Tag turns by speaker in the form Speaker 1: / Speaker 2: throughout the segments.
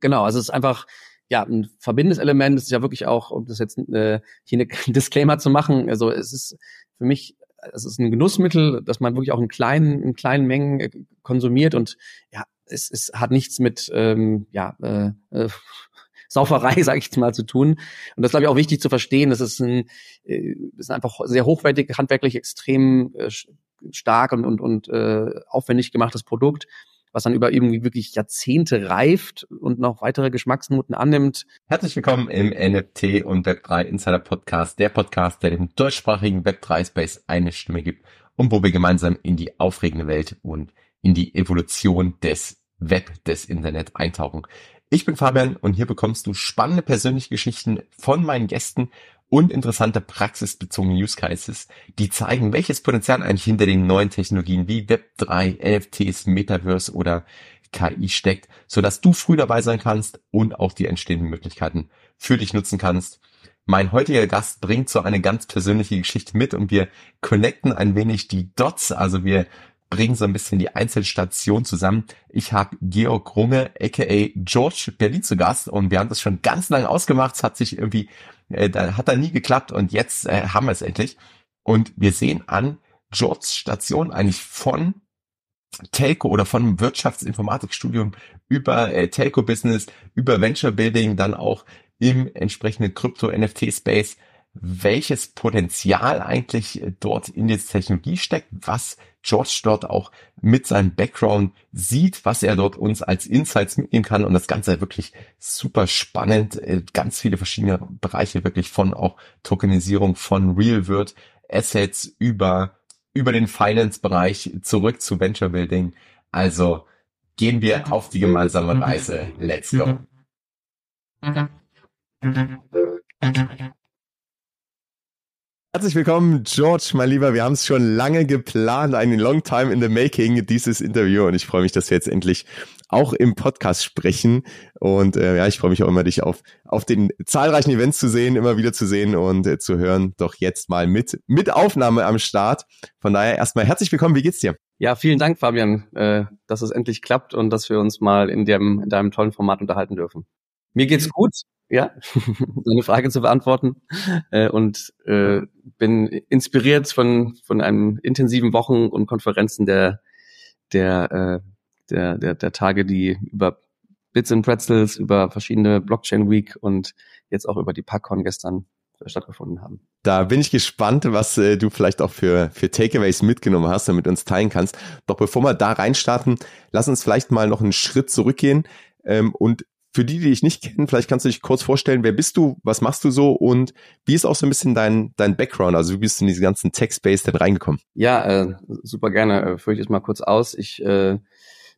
Speaker 1: Genau, also es ist einfach ja ein verbindendes Element. Es ist ja wirklich auch, um das jetzt äh, hier eine Disclaimer zu machen. Also es ist für mich es ist ein Genussmittel, das man wirklich auch in kleinen, in kleinen Mengen äh, konsumiert und ja, es, es hat nichts mit ähm, ja, äh, äh, Sauferei, sage ich mal, zu tun. Und das glaube ich auch wichtig zu verstehen. Das ist ein, äh, das ist einfach sehr hochwertig, handwerklich extrem äh, stark und und, und äh, aufwendig gemachtes Produkt was dann über irgendwie wirklich Jahrzehnte reift und noch weitere Geschmacksnoten annimmt.
Speaker 2: Herzlich willkommen im NFT und Web3 Insider Podcast, der Podcast, der dem deutschsprachigen Web3 Space eine Stimme gibt und wo wir gemeinsam in die aufregende Welt und in die Evolution des Web, des Internet eintauchen. Ich bin Fabian und hier bekommst du spannende persönliche Geschichten von meinen Gästen und interessante praxisbezogene Use Cases, die zeigen, welches Potenzial eigentlich hinter den neuen Technologien wie Web3, NFTs, Metaverse oder KI steckt, so dass du früh dabei sein kannst und auch die entstehenden Möglichkeiten für dich nutzen kannst. Mein heutiger Gast bringt so eine ganz persönliche Geschichte mit und wir connecten ein wenig die Dots, also wir bringen so ein bisschen die Einzelstation zusammen. Ich habe Georg Runge, aka George Berlin zu Gast und wir haben das schon ganz lange ausgemacht. Es hat sich irgendwie äh, da hat er nie geklappt und jetzt äh, haben wir es endlich. Und wir sehen an Georges Station eigentlich von Telco oder von Wirtschaftsinformatikstudium über äh, Telco-Business, über Venture Building, dann auch im entsprechenden Krypto-NFT-Space welches Potenzial eigentlich äh, dort in der Technologie steckt, was George dort auch mit seinem Background sieht, was er dort uns als Insights mitnehmen kann. Und das Ganze wirklich super spannend, äh, ganz viele verschiedene Bereiche wirklich von auch Tokenisierung von Real World Assets über, über den Finance-Bereich zurück zu Venture Building. Also gehen wir auf die gemeinsame Reise. Let's go. Herzlich willkommen, George, mein Lieber. Wir haben es schon lange geplant, ein long time in the making, dieses Interview. Und ich freue mich, dass wir jetzt endlich auch im Podcast sprechen. Und äh, ja, ich freue mich auch immer, dich auf, auf den zahlreichen Events zu sehen, immer wieder zu sehen und äh, zu hören. Doch jetzt mal mit, mit Aufnahme am Start. Von daher erstmal herzlich willkommen. Wie geht's dir?
Speaker 1: Ja, vielen Dank, Fabian, äh, dass es endlich klappt und dass wir uns mal in, dem, in deinem tollen Format unterhalten dürfen. Mir geht's gut ja, deine Frage zu beantworten. Äh, und äh, bin inspiriert von, von einem intensiven Wochen- und Konferenzen der, der, äh, der, der, der Tage, die über Bits and Pretzels, über verschiedene Blockchain Week und jetzt auch über die PackCon gestern stattgefunden haben.
Speaker 2: Da bin ich gespannt, was äh, du vielleicht auch für, für Takeaways mitgenommen hast und mit uns teilen kannst. Doch bevor wir da reinstarten, lass uns vielleicht mal noch einen Schritt zurückgehen ähm, und für die, die dich nicht kennen, vielleicht kannst du dich kurz vorstellen, wer bist du, was machst du so und wie ist auch so ein bisschen dein, dein Background? Also wie bist du in diesen ganzen Tech-Space denn reingekommen?
Speaker 1: Ja, äh, super gerne. Äh, führe ich jetzt mal kurz aus. Ich äh,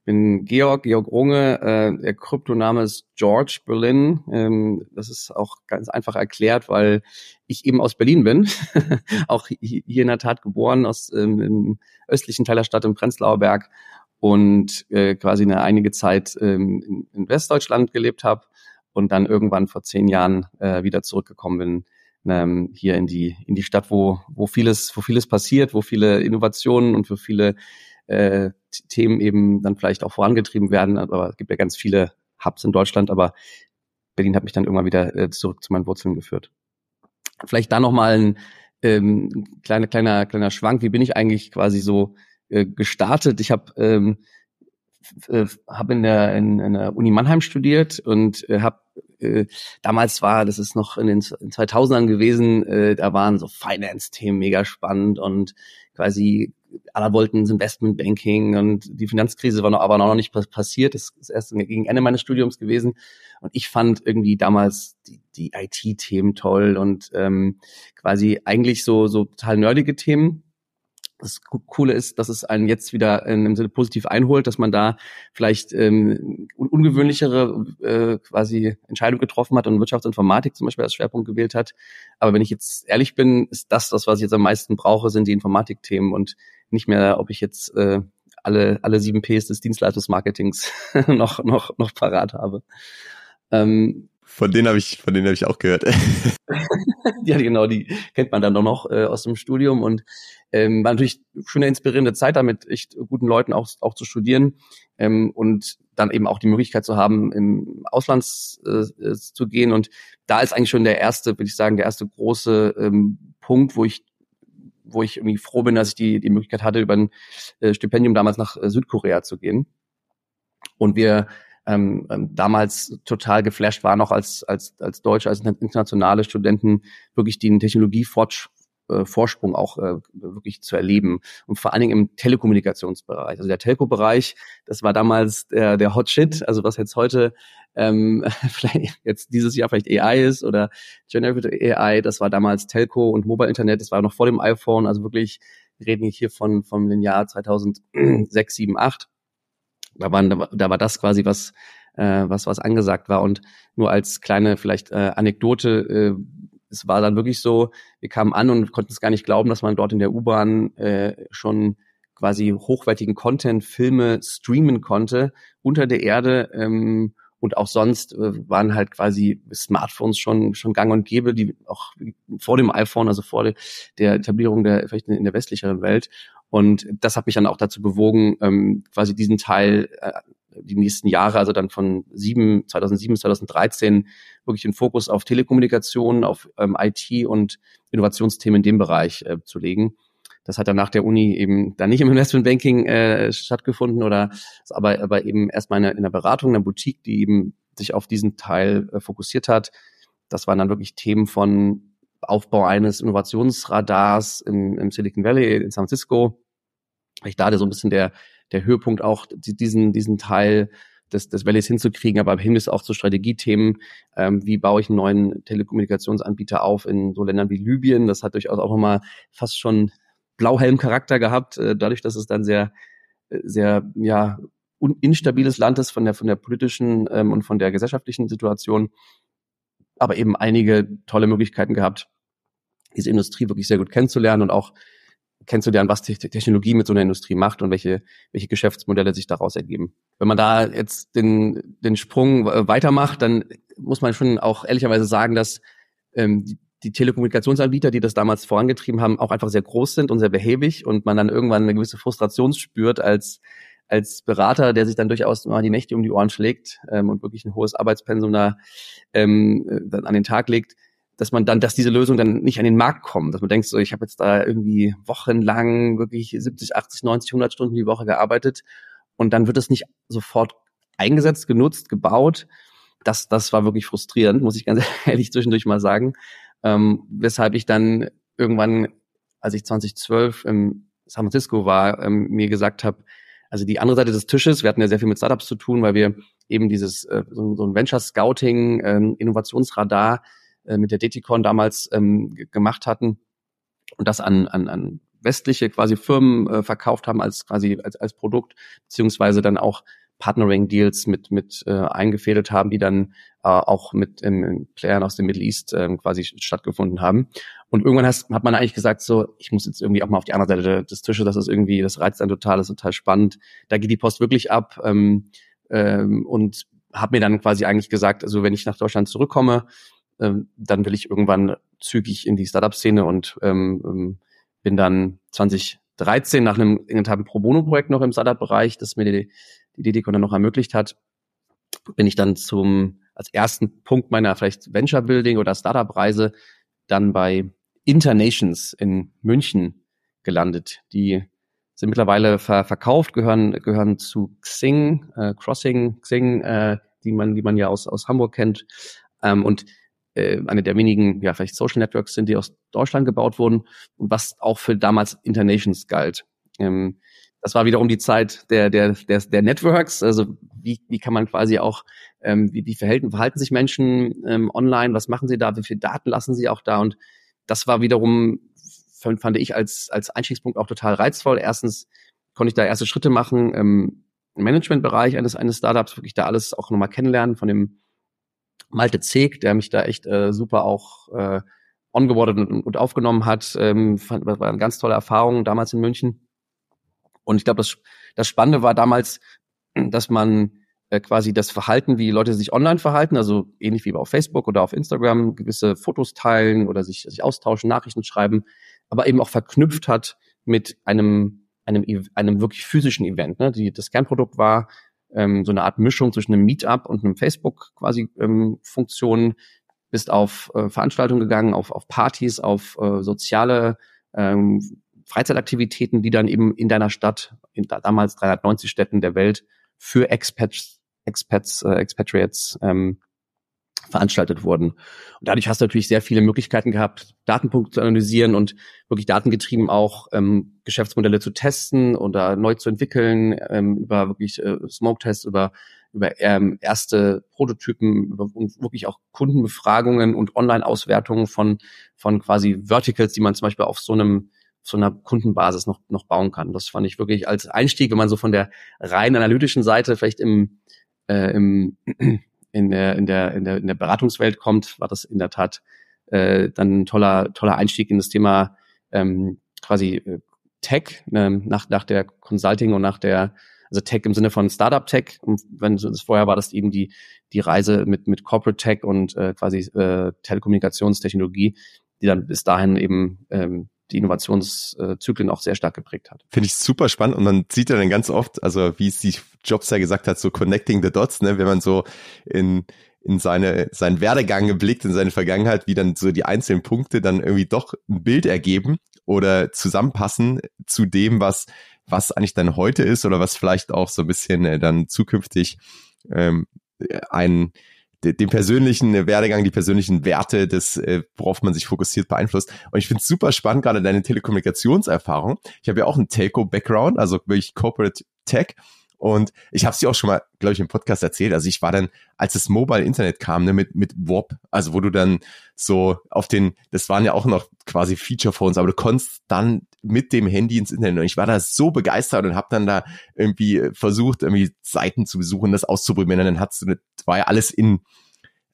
Speaker 1: bin Georg, Georg Runge. Äh, der Kryptoname ist George Berlin. Ähm, das ist auch ganz einfach erklärt, weil ich eben aus Berlin bin. auch hier in der Tat geboren, aus ähm, im östlichen Teil der Stadt im Prenzlauer Berg und äh, quasi eine einige Zeit ähm, in, in Westdeutschland gelebt habe und dann irgendwann vor zehn Jahren äh, wieder zurückgekommen bin ähm, hier in die in die Stadt, wo wo vieles wo vieles passiert, wo viele Innovationen und für viele äh, Themen eben dann vielleicht auch vorangetrieben werden. Aber es gibt ja ganz viele Hubs in Deutschland, aber Berlin hat mich dann irgendwann wieder äh, zurück zu meinen Wurzeln geführt. Vielleicht da noch mal ein ähm, kleiner kleiner kleiner Schwank. Wie bin ich eigentlich quasi so äh, gestartet. Ich habe ähm, äh, hab in, der, in, in der Uni Mannheim studiert und äh, habe äh, damals war, das ist noch in den 2000ern gewesen, äh, da waren so Finance-Themen mega spannend und quasi alle wollten ins Investmentbanking und die Finanzkrise war noch, aber noch nicht passiert. Das ist erst gegen Ende meines Studiums gewesen. Und ich fand irgendwie damals die, die IT-Themen toll und ähm, quasi eigentlich so, so total nerdige Themen das Coole ist, dass es einen jetzt wieder in dem Sinne positiv einholt, dass man da vielleicht ähm, ungewöhnlichere äh, quasi Entscheidungen getroffen hat und Wirtschaftsinformatik zum Beispiel als Schwerpunkt gewählt hat. Aber wenn ich jetzt ehrlich bin, ist das das, was ich jetzt am meisten brauche, sind die Informatikthemen und nicht mehr, ob ich jetzt äh, alle alle sieben Ps des Dienstleistungsmarketings noch noch noch parat habe. Ähm,
Speaker 2: Von denen habe ich, von denen habe ich auch gehört.
Speaker 1: ja, genau, die kennt man dann doch noch äh, aus dem Studium und ähm, war natürlich schon eine inspirierende Zeit, damit echt guten Leuten auch auch zu studieren ähm, und dann eben auch die Möglichkeit zu haben, im Ausland äh, zu gehen. Und da ist eigentlich schon der erste, würde ich sagen, der erste große ähm, Punkt, wo ich wo ich irgendwie froh bin, dass ich die, die Möglichkeit hatte, über ein äh, Stipendium damals nach äh, Südkorea zu gehen. Und wir ähm, ähm, damals total geflasht waren, auch als, als, als Deutsche, als internationale Studenten, wirklich den Technologiefortschritt äh, auch äh, wirklich zu erleben und vor allen Dingen im Telekommunikationsbereich. Also der Telco-Bereich, das war damals der, der Hot Shit, also was jetzt heute ähm, vielleicht jetzt dieses Jahr vielleicht AI ist oder Generative AI, das war damals Telco und Mobile Internet, das war noch vor dem iPhone, also wirklich wir reden hier von vom Jahr 2006, 7, 8. Da, waren, da war das quasi was äh, was was angesagt war und nur als kleine vielleicht äh, Anekdote äh, es war dann wirklich so, wir kamen an und konnten es gar nicht glauben, dass man dort in der U-Bahn äh, schon quasi hochwertigen Content, Filme streamen konnte unter der Erde. Ähm, und auch sonst äh, waren halt quasi Smartphones schon schon gang und gäbe, die auch vor dem iPhone, also vor de, der Etablierung der vielleicht in der westlicheren Welt. Und das hat mich dann auch dazu bewogen, ähm, quasi diesen Teil äh, die nächsten Jahre, also dann von sieben, 2007 bis 2013, wirklich den Fokus auf Telekommunikation, auf ähm, IT und Innovationsthemen in dem Bereich äh, zu legen. Das hat dann nach der Uni eben dann nicht im Investmentbanking äh, stattgefunden oder aber, aber eben erstmal in einer, in einer Beratung, in einer Boutique, die eben sich auf diesen Teil äh, fokussiert hat. Das waren dann wirklich Themen von Aufbau eines Innovationsradars im, im Silicon Valley in San Francisco. Ich da so ein bisschen der der Höhepunkt auch, diesen, diesen Teil des, des Valleys hinzukriegen, aber im Hinblick auch zu Strategiethemen, ähm, wie baue ich einen neuen Telekommunikationsanbieter auf in so Ländern wie Libyen. Das hat durchaus auch nochmal fast schon Blauhelm-Charakter gehabt, äh, dadurch, dass es dann sehr, sehr, ja, instabiles Land ist von der, von der politischen ähm, und von der gesellschaftlichen Situation, aber eben einige tolle Möglichkeiten gehabt, diese Industrie wirklich sehr gut kennenzulernen und auch kennenzulernen, was Technologie mit so einer Industrie macht und welche, welche Geschäftsmodelle sich daraus ergeben. Wenn man da jetzt den, den Sprung weitermacht, dann muss man schon auch ehrlicherweise sagen, dass ähm, die, die Telekommunikationsanbieter, die das damals vorangetrieben haben, auch einfach sehr groß sind und sehr behäbig und man dann irgendwann eine gewisse Frustration spürt als als Berater, der sich dann durchaus mal die Nächte um die Ohren schlägt ähm, und wirklich ein hohes Arbeitspensum da ähm, dann an den Tag legt, dass man dann, dass diese Lösung dann nicht an den Markt kommt, dass man denkt, so ich habe jetzt da irgendwie wochenlang wirklich 70, 80, 90, 100 Stunden die Woche gearbeitet und dann wird es nicht sofort eingesetzt, genutzt, gebaut. Das, das war wirklich frustrierend, muss ich ganz ehrlich zwischendurch mal sagen. Ähm, weshalb ich dann irgendwann, als ich 2012 im San Francisco war, ähm, mir gesagt habe, also die andere Seite des Tisches, wir hatten ja sehr viel mit Startups zu tun, weil wir eben dieses äh, so, ein Venture Scouting, ähm, Innovationsradar äh, mit der DTCon damals ähm, gemacht hatten und das an, an, an westliche quasi Firmen äh, verkauft haben als quasi als, als Produkt, beziehungsweise dann auch Partnering-Deals mit, mit eingefädelt haben, die dann auch mit ähm, Playern aus dem Middle East äh, quasi stattgefunden haben. Und irgendwann hast, hat man eigentlich gesagt, so, ich muss jetzt irgendwie auch mal auf die andere Seite des Tisches, das ist irgendwie, das reizt dann total, das ist total spannend. Da geht die Post wirklich ab ähm, ähm, und habe mir dann quasi eigentlich gesagt, also wenn ich nach Deutschland zurückkomme, ähm, dann will ich irgendwann zügig in die Startup-Szene und ähm, ähm bin dann 2013 nach einem in einem Pro Bono-Projekt noch im Startup-Bereich, das mir die, die DDCon dann noch ermöglicht hat, bin ich dann zum als ersten Punkt meiner vielleicht Venture Building oder Startup Reise dann bei Internations in München gelandet. Die sind mittlerweile ver verkauft, gehören gehören zu Xing, äh, Crossing Xing, äh, die man die man ja aus aus Hamburg kennt. Ähm, und äh, eine der wenigen, ja, vielleicht Social Networks sind, die aus Deutschland gebaut wurden und was auch für damals Internations galt. Ähm, das war wiederum die Zeit der, der, der, der Networks, also wie, wie kann man quasi auch, ähm, wie, wie verhalten, verhalten sich Menschen ähm, online, was machen sie da, wie viele Daten lassen sie auch da und das war wiederum, fand ich als, als Einstiegspunkt auch total reizvoll. Erstens konnte ich da erste Schritte machen, im Managementbereich eines, eines Startups, wirklich da alles auch nochmal kennenlernen von dem Malte Zeg, der mich da echt äh, super auch äh, ongeboardet und, und aufgenommen hat. Ähm, fand, war eine ganz tolle Erfahrung damals in München. Und ich glaube, das, das Spannende war damals, dass man äh, quasi das Verhalten, wie Leute sich online verhalten, also ähnlich wie auf Facebook oder auf Instagram, gewisse Fotos teilen oder sich, sich austauschen, Nachrichten schreiben, aber eben auch verknüpft hat mit einem, einem, einem wirklich physischen Event. Ne? Die, das Kernprodukt war ähm, so eine Art Mischung zwischen einem Meetup und einem Facebook quasi ähm, Funktion. Bist auf äh, Veranstaltungen gegangen, auf, auf Partys, auf äh, soziale ähm, Freizeitaktivitäten, die dann eben in deiner Stadt, in damals 390 Städten der Welt, für Expats, Expats, äh, Expatriates ähm, veranstaltet wurden. Und dadurch hast du natürlich sehr viele Möglichkeiten gehabt, Datenpunkte zu analysieren und wirklich datengetrieben auch ähm, Geschäftsmodelle zu testen oder neu zu entwickeln, ähm, über wirklich äh, Smoke-Tests, über über ähm, erste Prototypen über, wirklich auch Kundenbefragungen und Online-Auswertungen von von quasi Verticals, die man zum Beispiel auf so einem so einer Kundenbasis noch noch bauen kann. Das fand ich wirklich als Einstieg, wenn man so von der rein analytischen Seite vielleicht im äh, im in der, in der, in der, in der Beratungswelt kommt, war das in der Tat äh, dann ein toller, toller Einstieg in das Thema ähm, quasi äh, Tech, äh, nach, nach der Consulting und nach der, also Tech im Sinne von Startup Tech. Und wenn das vorher war, das eben die, die Reise mit, mit Corporate Tech und äh, quasi äh, Telekommunikationstechnologie, die dann bis dahin eben ähm, die Innovationszyklen auch sehr stark geprägt hat.
Speaker 2: Finde ich super spannend und man sieht ja dann ganz oft, also wie es die Jobs ja gesagt hat, so connecting the dots, ne, wenn man so in in seine, seinen Werdegang geblickt, in seine Vergangenheit, wie dann so die einzelnen Punkte dann irgendwie doch ein Bild ergeben oder zusammenpassen zu dem, was, was eigentlich dann heute ist oder was vielleicht auch so ein bisschen äh, dann zukünftig ähm, ein, den persönlichen Werdegang, die persönlichen Werte, des, äh, worauf man sich fokussiert, beeinflusst. Und ich finde es super spannend, gerade deine Telekommunikationserfahrung. Ich habe ja auch einen Telco-Background, also wirklich Corporate Tech. Und ich habe es dir auch schon mal, glaube ich, im Podcast erzählt. Also ich war dann, als das Mobile Internet kam, ne, mit mit WOP, also wo du dann so auf den, das waren ja auch noch quasi Feature Phones, aber du konntest dann mit dem Handy ins Internet. Und ich war da so begeistert und habe dann da irgendwie versucht, irgendwie Seiten zu besuchen, das auszuprobieren. Und dann hat's, war ja alles in,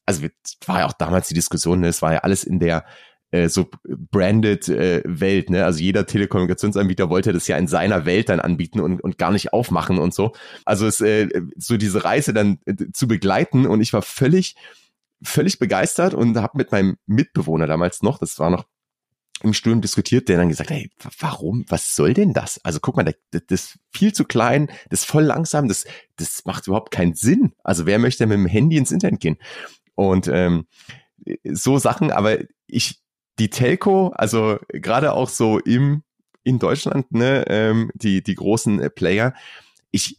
Speaker 2: also war ja auch damals die Diskussion, ne, es war ja alles in der äh, so branded äh, Welt, ne? Also jeder Telekommunikationsanbieter wollte das ja in seiner Welt dann anbieten und, und gar nicht aufmachen und so. Also es äh, so diese Reise dann äh, zu begleiten und ich war völlig völlig begeistert und habe mit meinem Mitbewohner damals noch, das war noch im Studium diskutiert, der dann gesagt, hey, warum, was soll denn das? Also guck mal, das, das ist viel zu klein, das ist voll langsam, das, das macht überhaupt keinen Sinn. Also wer möchte mit dem Handy ins Internet gehen? Und ähm, so Sachen, aber ich, die Telco, also gerade auch so im in Deutschland, ne, ähm, die die großen äh, Player, ich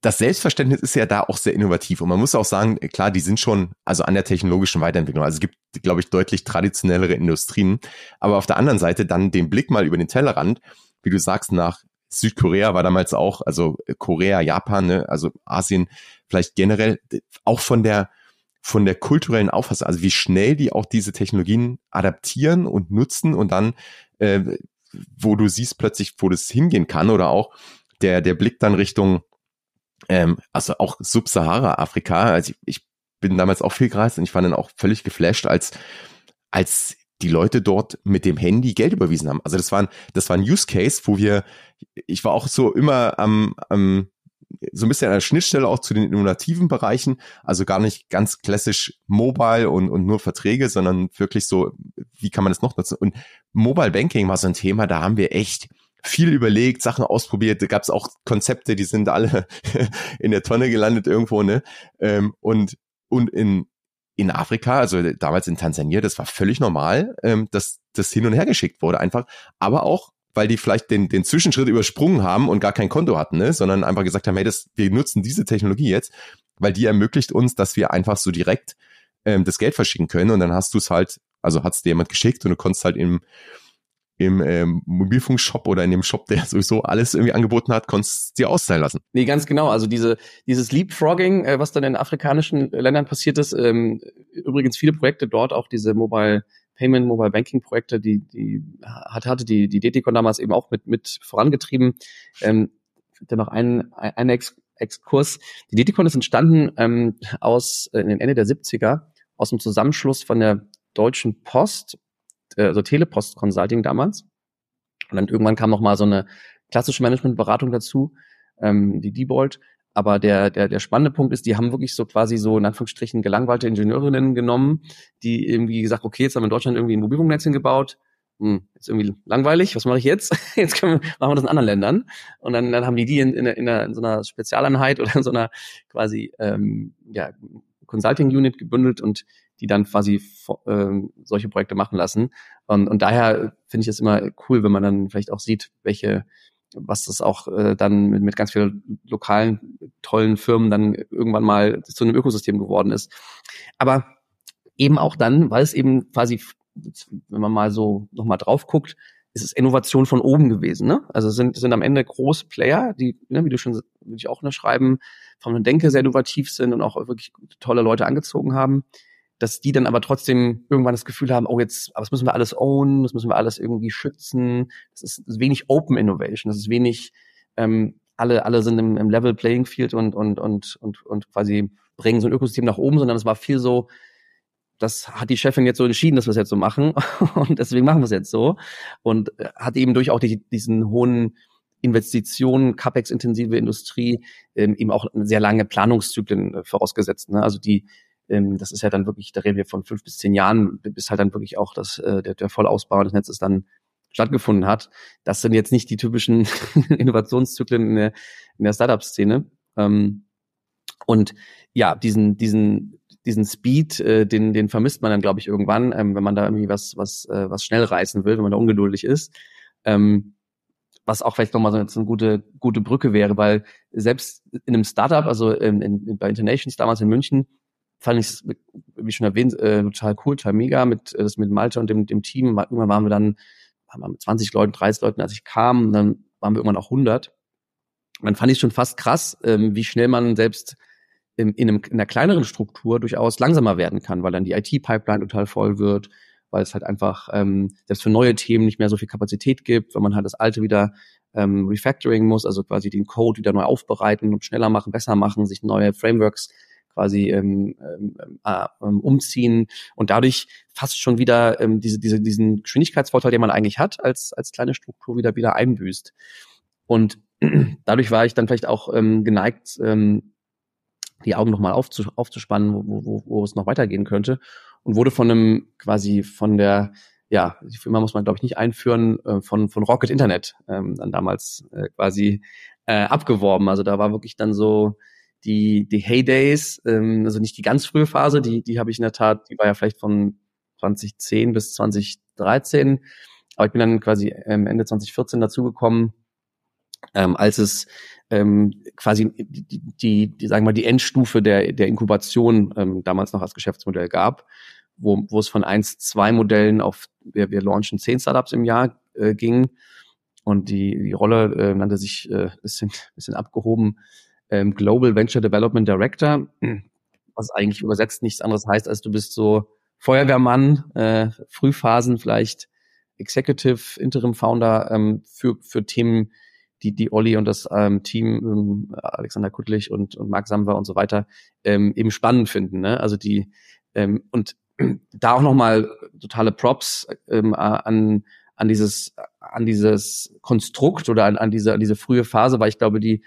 Speaker 2: das Selbstverständnis ist ja da auch sehr innovativ. Und man muss auch sagen, klar, die sind schon also an der technologischen Weiterentwicklung. Also es gibt, glaube ich, deutlich traditionellere Industrien, aber auf der anderen Seite dann den Blick mal über den Tellerrand, wie du sagst, nach Südkorea war damals auch, also Korea, Japan, ne, also Asien, vielleicht generell auch von der von der kulturellen Auffassung, also wie schnell die auch diese Technologien adaptieren und nutzen und dann, äh, wo du siehst plötzlich, wo das hingehen kann oder auch der, der Blick dann Richtung, ähm, also auch Sub-Sahara-Afrika, also ich, ich bin damals auch viel gereist und ich war dann auch völlig geflasht, als, als die Leute dort mit dem Handy Geld überwiesen haben. Also das war ein, das war ein Use Case, wo wir, ich war auch so immer am, am so ein bisschen an der Schnittstelle auch zu den innovativen Bereichen, also gar nicht ganz klassisch mobile und, und nur Verträge, sondern wirklich so, wie kann man das noch nutzen? Und Mobile Banking war so ein Thema, da haben wir echt viel überlegt, Sachen ausprobiert, da gab es auch Konzepte, die sind alle in der Tonne gelandet irgendwo, ne? Ähm, und, und in, in Afrika, also damals in Tansania, das war völlig normal, ähm, dass das hin und her geschickt wurde einfach, aber auch weil die vielleicht den, den Zwischenschritt übersprungen haben und gar kein Konto hatten, ne? sondern einfach gesagt haben, hey, das, wir nutzen diese Technologie jetzt, weil die ermöglicht uns, dass wir einfach so direkt ähm, das Geld verschicken können und dann hast du es halt, also hat es dir jemand geschickt und du konntest halt im, im ähm, Mobilfunkshop oder in dem Shop, der sowieso alles irgendwie angeboten hat, konntest dir auszahlen lassen.
Speaker 1: Nee, ganz genau. Also diese, dieses Leapfrogging, äh, was dann in afrikanischen Ländern passiert ist, ähm, übrigens viele Projekte dort, auch diese Mobile Payment Mobile Banking Projekte, die, die hat, hatte die, die DTCon damals eben auch mit, mit vorangetrieben. Ähm, dann noch einen, einen Ex Exkurs. Die DTCon ist entstanden ähm, aus äh, in den Ende der 70er aus dem Zusammenschluss von der Deutschen Post, äh, also Telepost Consulting damals. Und dann irgendwann kam noch mal so eine klassische Managementberatung dazu, ähm, die Diebold. Aber der, der, der spannende Punkt ist, die haben wirklich so quasi so in Anführungsstrichen gelangweilte Ingenieurinnen genommen, die irgendwie gesagt, okay, jetzt haben wir in Deutschland irgendwie ein Mobilfunknetz hingebaut, hm, ist irgendwie langweilig, was mache ich jetzt? Jetzt können wir, machen wir das in anderen Ländern. Und dann, dann haben die die in, in, in, in so einer Spezialeinheit oder in so einer quasi ähm, ja, Consulting Unit gebündelt und die dann quasi ähm, solche Projekte machen lassen. Und, und daher finde ich es immer cool, wenn man dann vielleicht auch sieht, welche was das auch äh, dann mit, mit ganz vielen lokalen tollen Firmen dann irgendwann mal zu einem Ökosystem geworden ist. Aber eben auch dann, weil es eben quasi, wenn man mal so nochmal drauf guckt, ist es Innovation von oben gewesen. Ne? Also sind, sind am Ende große Player, die, ne, wie du schon würde ich auch unterschreiben, von der Denke sehr innovativ sind und auch wirklich tolle Leute angezogen haben dass die dann aber trotzdem irgendwann das Gefühl haben, oh jetzt, aber das müssen wir alles own, das müssen wir alles irgendwie schützen. Das ist, das ist wenig Open Innovation, das ist wenig, ähm, alle, alle sind im, im Level Playing Field und, und, und, und, und quasi bringen so ein Ökosystem nach oben, sondern es war viel so, das hat die Chefin jetzt so entschieden, dass wir es jetzt so machen und deswegen machen wir es jetzt so und äh, hat eben durch auch die, diesen hohen Investitionen, CapEx-intensive Industrie ähm, eben auch sehr lange Planungszyklen äh, vorausgesetzt. Ne? Also die ähm, das ist ja dann wirklich, da reden wir von fünf bis zehn Jahren, bis halt dann wirklich auch das, äh, der, der Vollausbau des Netzes dann stattgefunden hat. Das sind jetzt nicht die typischen Innovationszyklen in der, in der Startup-Szene. Ähm, und ja, diesen, diesen, diesen Speed, äh, den, den vermisst man dann, glaube ich, irgendwann, ähm, wenn man da irgendwie was, was, äh, was schnell reißen will, wenn man da ungeduldig ist. Ähm, was auch vielleicht nochmal so eine gute, gute Brücke wäre, weil selbst in einem Startup, also in, in, bei Internations damals in München, fand ich wie schon erwähnt, äh, total cool, total mega mit, äh, das mit Malte und dem, dem Team. Irgendwann waren wir dann waren wir mit 20 Leuten, 30 Leuten, als ich kam, und dann waren wir irgendwann auch 100. Und dann fand ich schon fast krass, ähm, wie schnell man selbst in, in, einem, in einer kleineren Struktur durchaus langsamer werden kann, weil dann die IT-Pipeline total voll wird, weil es halt einfach ähm, selbst für neue Themen nicht mehr so viel Kapazität gibt, wenn man halt das alte wieder ähm, refactoring muss, also quasi den Code wieder neu aufbereiten und schneller machen, besser machen, sich neue Frameworks quasi ähm, ähm, äh, umziehen und dadurch fast schon wieder ähm, diese, diese, diesen Geschwindigkeitsvorteil, den man eigentlich hat, als, als kleine Struktur wieder wieder einbüßt. Und dadurch war ich dann vielleicht auch ähm, geneigt, ähm, die Augen nochmal aufzus aufzuspannen, wo, wo, wo es noch weitergehen könnte und wurde von einem quasi von der ja, die Firma muss man glaube ich nicht einführen, äh, von von Rocket Internet ähm, dann damals äh, quasi äh, abgeworben. Also da war wirklich dann so die, die Heydays, ähm, also nicht die ganz frühe Phase, die, die habe ich in der Tat, die war ja vielleicht von 2010 bis 2013. Aber ich bin dann quasi ähm, Ende 2014 dazugekommen, ähm, als es ähm, quasi die, die, die, sagen wir mal, die Endstufe der, der Inkubation ähm, damals noch als Geschäftsmodell gab, wo, wo es von eins zwei Modellen auf, wir, wir launchen zehn Startups im Jahr äh, ging. Und die, die Rolle äh, nannte sich äh, bisschen, bisschen abgehoben ähm, Global Venture Development Director, was eigentlich übersetzt nichts anderes heißt, als du bist so Feuerwehrmann, äh, Frühphasen vielleicht Executive, Interim Founder ähm, für, für Themen, die, die Olli und das ähm, Team, ähm, Alexander Kuttlich und, und Marc Samwer und so weiter, ähm, eben spannend finden. Ne? Also die, ähm, und da auch nochmal totale Props ähm, an, an dieses, an dieses Konstrukt oder an, an diese, an diese frühe Phase, weil ich glaube, die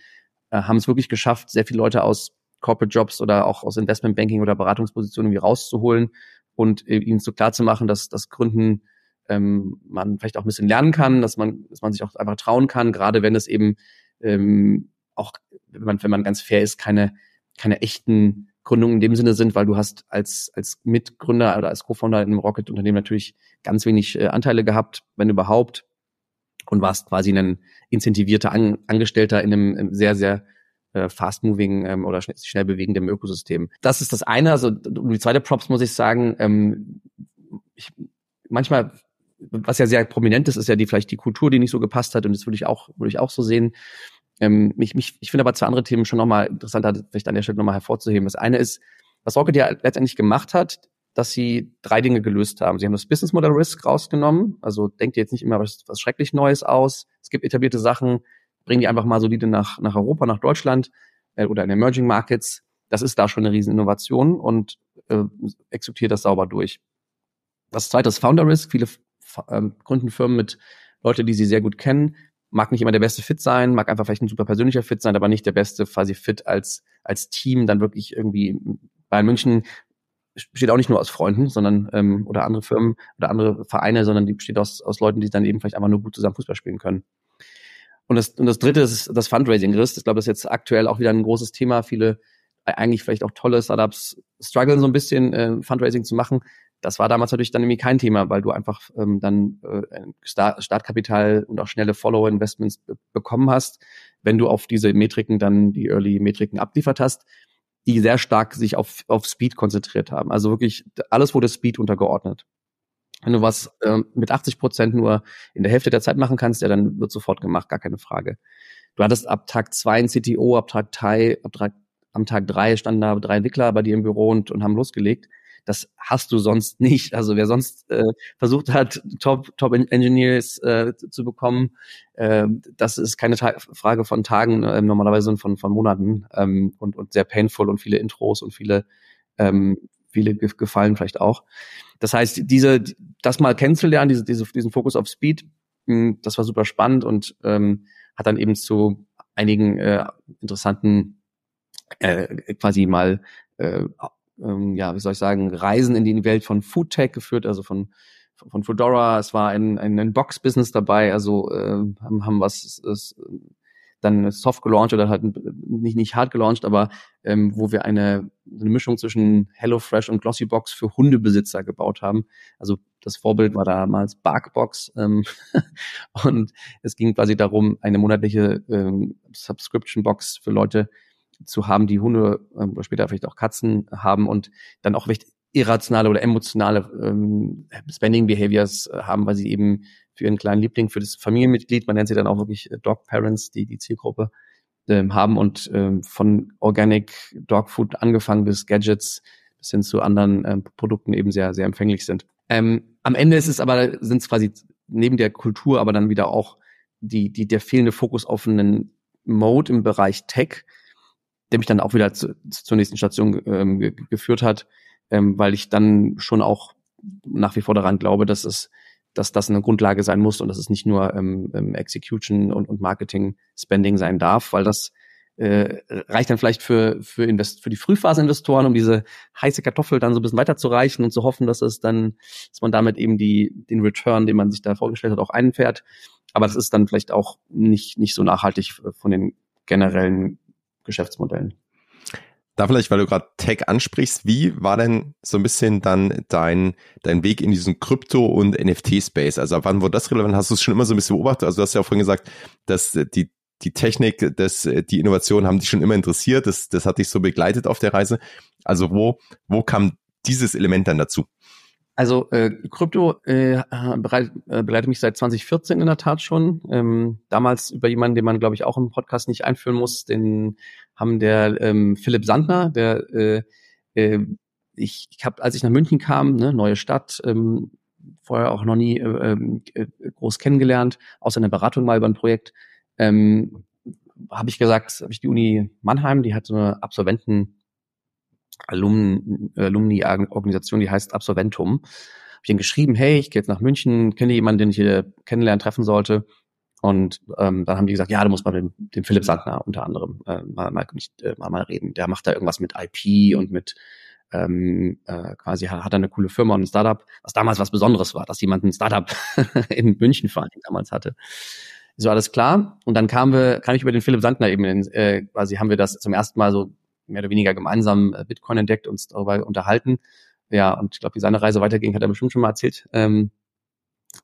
Speaker 1: äh, haben es wirklich geschafft, sehr viele Leute aus Corporate Jobs oder auch aus Investment Banking oder Beratungspositionen irgendwie rauszuholen und äh, ihnen so klar zu machen, dass das Gründen ähm, man vielleicht auch ein bisschen lernen kann, dass man, dass man sich auch einfach trauen kann, gerade wenn es eben ähm, auch, wenn man, wenn man ganz fair ist, keine, keine echten Gründungen in dem Sinne sind, weil du hast als, als Mitgründer oder als Co-Founder in einem Rocket-Unternehmen natürlich ganz wenig äh, Anteile gehabt, wenn überhaupt und warst quasi ein incentivierter An Angestellter in einem sehr, sehr äh, fast-moving ähm, oder schnell, schnell bewegenden Ökosystem. Das ist das eine. Also die zweite Props muss ich sagen, ähm, ich, manchmal, was ja sehr prominent ist, ist ja die vielleicht die Kultur, die nicht so gepasst hat. Und das würde ich auch, würde ich auch so sehen. Ähm, mich, mich, ich finde aber zwei andere Themen schon nochmal interessanter, vielleicht an der Stelle nochmal hervorzuheben. Das eine ist, was Rocket ja letztendlich gemacht hat, dass sie drei Dinge gelöst haben. Sie haben das Business Model Risk rausgenommen. Also denkt ihr jetzt nicht immer was, was schrecklich Neues aus. Es gibt etablierte Sachen, bringen die einfach mal solide nach, nach Europa, nach Deutschland äh, oder in Emerging Markets. Das ist da schon eine Rieseninnovation und äh, exekutiert das sauber durch. Das zweite ist Founder Risk. Viele ähm, Kundenfirmen mit Leute, die sie sehr gut kennen, mag nicht immer der beste Fit sein, mag einfach vielleicht ein super persönlicher Fit sein, aber nicht der beste quasi Fit als, als Team dann wirklich irgendwie bei München besteht auch nicht nur aus Freunden, sondern ähm, oder andere Firmen oder andere Vereine, sondern die besteht aus, aus Leuten, die dann eben vielleicht einfach nur gut zusammen Fußball spielen können. Und das, und das dritte ist das Fundraising, Chris. Ich glaube, das ist jetzt aktuell auch wieder ein großes Thema. Viele, äh, eigentlich vielleicht auch tolle Startups, strugglen so ein bisschen, äh, Fundraising zu machen. Das war damals natürlich dann irgendwie kein Thema, weil du einfach ähm, dann äh, Start, Startkapital und auch schnelle Follow-Investments bekommen hast, wenn du auf diese Metriken dann die Early-Metriken abliefert hast die sehr stark sich auf, auf Speed konzentriert haben. Also wirklich, alles wurde Speed untergeordnet. Wenn du was äh, mit 80 Prozent nur in der Hälfte der Zeit machen kannst, ja, dann wird sofort gemacht, gar keine Frage. Du hattest ab Tag zwei ein CTO, ab Tag drei, ab Tag, am Tag drei standen da drei Entwickler bei dir im Büro und, und haben losgelegt. Das hast du sonst nicht. Also wer sonst äh, versucht hat, Top, Top Engineers äh, zu bekommen, äh, das ist keine Ta Frage von Tagen, äh, normalerweise von, von Monaten ähm, und, und sehr painful und viele Intros und viele, ähm, viele gefallen vielleicht auch. Das heißt, diese, das mal kennenzulernen, diese, diese, diesen Fokus auf Speed, mh, hm, das war super spannend und ähm, hat dann eben zu einigen äh, interessanten äh, quasi mal äh, ähm, ja, wie soll ich sagen, Reisen in die Welt von Foodtech geführt, also von von Fedora. Es war ein, ein, ein Box-Business dabei, also äh, haben, haben was ist, dann soft gelauncht oder halt nicht, nicht hart gelauncht, aber ähm, wo wir eine, eine Mischung zwischen HelloFresh und Glossybox für Hundebesitzer gebaut haben. Also das Vorbild war damals Barkbox ähm, und es ging quasi darum, eine monatliche ähm, Subscription-Box für Leute zu haben, die Hunde ähm, oder später vielleicht auch Katzen haben und dann auch vielleicht irrationale oder emotionale ähm, Spending Behaviors äh, haben, weil sie eben für ihren kleinen Liebling, für das Familienmitglied, man nennt sie dann auch wirklich äh, Dog Parents, die die Zielgruppe ähm, haben und ähm, von Organic Dog Food angefangen bis Gadgets bis hin zu anderen ähm, Produkten eben sehr sehr empfänglich sind. Ähm, am Ende ist es aber sind es quasi neben der Kultur aber dann wieder auch die die der fehlende Fokus auf einen Mode im Bereich Tech, der mich dann auch wieder zu, zur nächsten Station ähm, ge geführt hat, ähm, weil ich dann schon auch nach wie vor daran glaube, dass es dass das eine Grundlage sein muss und dass es nicht nur ähm, ähm, Execution und, und Marketing Spending sein darf, weil das äh, reicht dann vielleicht für für, Invest für die Frühphase-Investoren, um diese heiße Kartoffel dann so ein bisschen weiterzureichen und zu hoffen, dass es dann, dass man damit eben die den Return, den man sich da vorgestellt hat, auch einfährt. Aber das ist dann vielleicht auch nicht nicht so nachhaltig von den generellen Geschäftsmodellen.
Speaker 2: Da vielleicht, weil du gerade Tech ansprichst, wie war denn so ein bisschen dann dein, dein Weg in diesen Krypto- und NFT-Space? Also wann wurde das relevant? Hast du es schon immer so ein bisschen beobachtet? Also du hast ja auch vorhin gesagt, dass die, die Technik, das, die Innovation haben dich schon immer interessiert. Das, das hat dich so begleitet auf der Reise. Also wo, wo kam dieses Element dann dazu?
Speaker 1: Also äh, Krypto äh, bereit, äh, begleitet mich seit 2014 in der Tat schon. Ähm, damals über jemanden, den man, glaube ich, auch im Podcast nicht einführen muss, den haben der ähm, Philipp Sandner, der äh, äh, ich, ich habe, als ich nach München kam, ne, neue Stadt, ähm, vorher auch noch nie äh, äh, groß kennengelernt, außer in der Beratung mal über ein Projekt, ähm, habe ich gesagt, habe ich die Uni Mannheim, die hat so eine Absolventen Alumni-Organisation, die heißt Absolventum. Habe ich ihnen geschrieben, hey, ich gehe jetzt nach München, kenne jemanden, den ich hier kennenlernen, treffen sollte. Und ähm, dann haben die gesagt, ja, du musst mal mit dem Philipp Sandner unter anderem äh, mal, mal, nicht, äh, mal, mal reden. Der macht da irgendwas mit IP und mit ähm, äh, quasi hat, hat er eine coole Firma und ein Startup, was damals was Besonderes war, dass jemand ein Startup in München vor allem damals hatte. So alles klar. Und dann kamen wir, kam ich über den Philipp Sandner eben, in, äh, quasi haben wir das zum ersten Mal so mehr oder weniger gemeinsam äh, Bitcoin entdeckt, uns darüber unterhalten. Ja, und ich glaube, wie seine Reise weiterging, hat er bestimmt schon mal erzählt, ähm,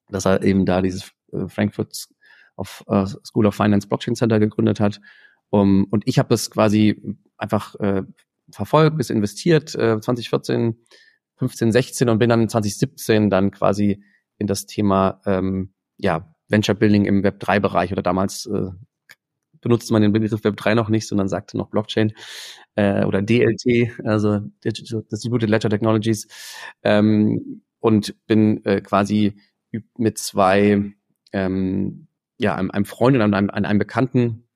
Speaker 1: dass er eben da dieses äh, Frankfurt of, uh, School of Finance Blockchain Center gegründet hat. Um, und ich habe das quasi einfach äh, verfolgt, bis investiert, äh, 2014, 15, 16 und bin dann 2017 dann quasi in das Thema ähm, ja, Venture Building im Web 3 Bereich oder damals äh, benutzte man den Begriff Web 3 noch nicht, sondern sagte noch Blockchain äh, oder DLT, also Distributed Ledger Technologies. Ähm, und bin äh, quasi mit zwei, ähm, ja, einem, einem Freund und einem, einem Bekannten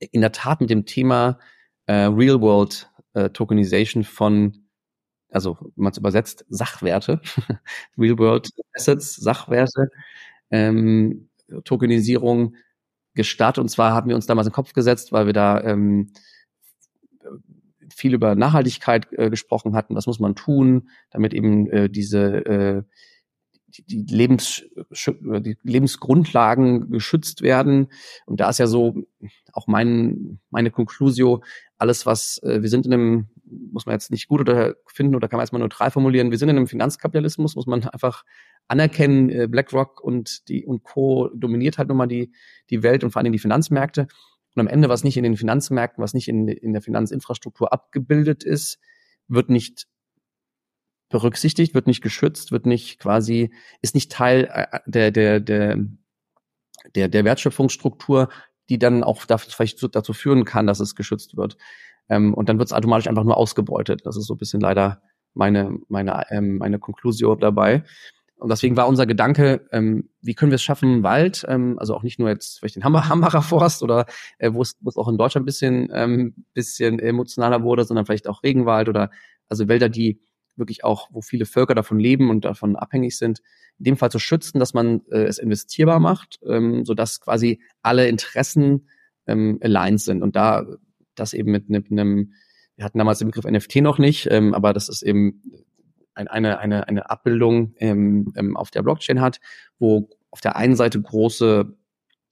Speaker 1: in der Tat mit dem Thema äh, Real World äh, Tokenization von also wenn man es übersetzt, Sachwerte, Real World Assets, Sachwerte, ähm, Tokenisierung gestartet. Und zwar haben wir uns damals in den Kopf gesetzt, weil wir da ähm, viel über Nachhaltigkeit äh, gesprochen hatten. Was muss man tun, damit eben äh, diese äh, die, Lebens, die Lebensgrundlagen geschützt werden. Und da ist ja so auch mein, meine Conclusio, alles was, äh, wir sind in einem, muss man jetzt nicht gut oder finden oder kann man erstmal neutral formulieren, wir sind in einem Finanzkapitalismus, muss man einfach anerkennen, äh, BlackRock und die und Co. dominiert halt nun mal die, die Welt und vor allem die Finanzmärkte. Und am Ende, was nicht in den Finanzmärkten, was nicht in, in der Finanzinfrastruktur abgebildet ist, wird nicht berücksichtigt, wird nicht geschützt, wird nicht quasi, ist nicht Teil äh, der, der, der, der, der Wertschöpfungsstruktur, die dann auch vielleicht dazu führen kann, dass es geschützt wird. Ähm, und dann wird es automatisch einfach nur ausgebeutet. Das ist so ein bisschen leider meine, meine, ähm, meine Konklusion dabei. Und deswegen war unser Gedanke, ähm, wie können wir es schaffen, Wald, ähm, also auch nicht nur jetzt vielleicht den Hammer, Hambacher Forst oder äh, wo es wo es auch in Deutschland ein bisschen, ähm, bisschen emotionaler wurde, sondern vielleicht auch Regenwald oder also Wälder, die wirklich auch, wo viele Völker davon leben und davon abhängig sind, in dem Fall zu schützen, dass man äh, es investierbar macht, ähm, sodass quasi alle Interessen ähm, aligned sind. Und da das eben mit, einem, wir hatten damals den Begriff NFT noch nicht, ähm, aber das ist eben ein, eine, eine, eine Abbildung ähm, ähm, auf der Blockchain hat, wo auf der einen Seite große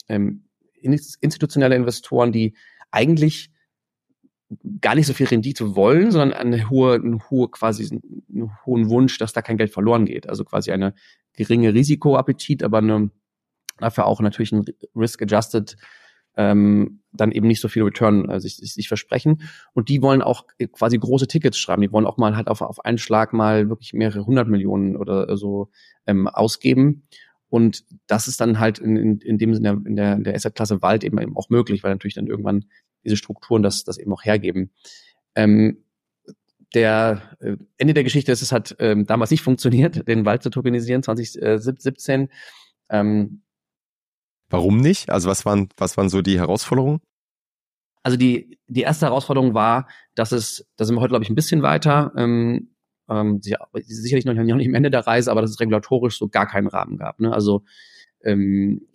Speaker 1: ähm, institutionelle Investoren, die eigentlich gar nicht so viel Rendite wollen, sondern eine hohe, eine hohe quasi einen hohen Wunsch, dass da kein Geld verloren geht. Also quasi eine geringe Risikoappetit, aber eine, dafür auch natürlich ein Risk-Adjusted ähm, dann eben nicht so viel Return äh, sich, sich, sich versprechen. Und die wollen auch quasi große Tickets schreiben. Die wollen auch mal halt auf, auf einen Schlag mal wirklich mehrere hundert Millionen oder so ähm, ausgeben. Und das ist dann halt in, in, in dem Sinne in der, in der Asset-Klasse Wald eben, eben auch möglich, weil natürlich dann irgendwann diese Strukturen das, das eben auch hergeben. Ähm, der äh, Ende der Geschichte ist, es hat ähm, damals nicht funktioniert, den Wald zu tokenisieren, 2017. Ähm,
Speaker 2: Warum nicht? Also was waren, was waren so die Herausforderungen?
Speaker 1: Also die, die erste Herausforderung war, dass es, da sind wir heute, glaube ich, ein bisschen weiter, ähm, ähm, sicherlich noch, noch nicht am Ende der Reise, aber dass es regulatorisch so gar keinen Rahmen gab. Ne? Also ähm,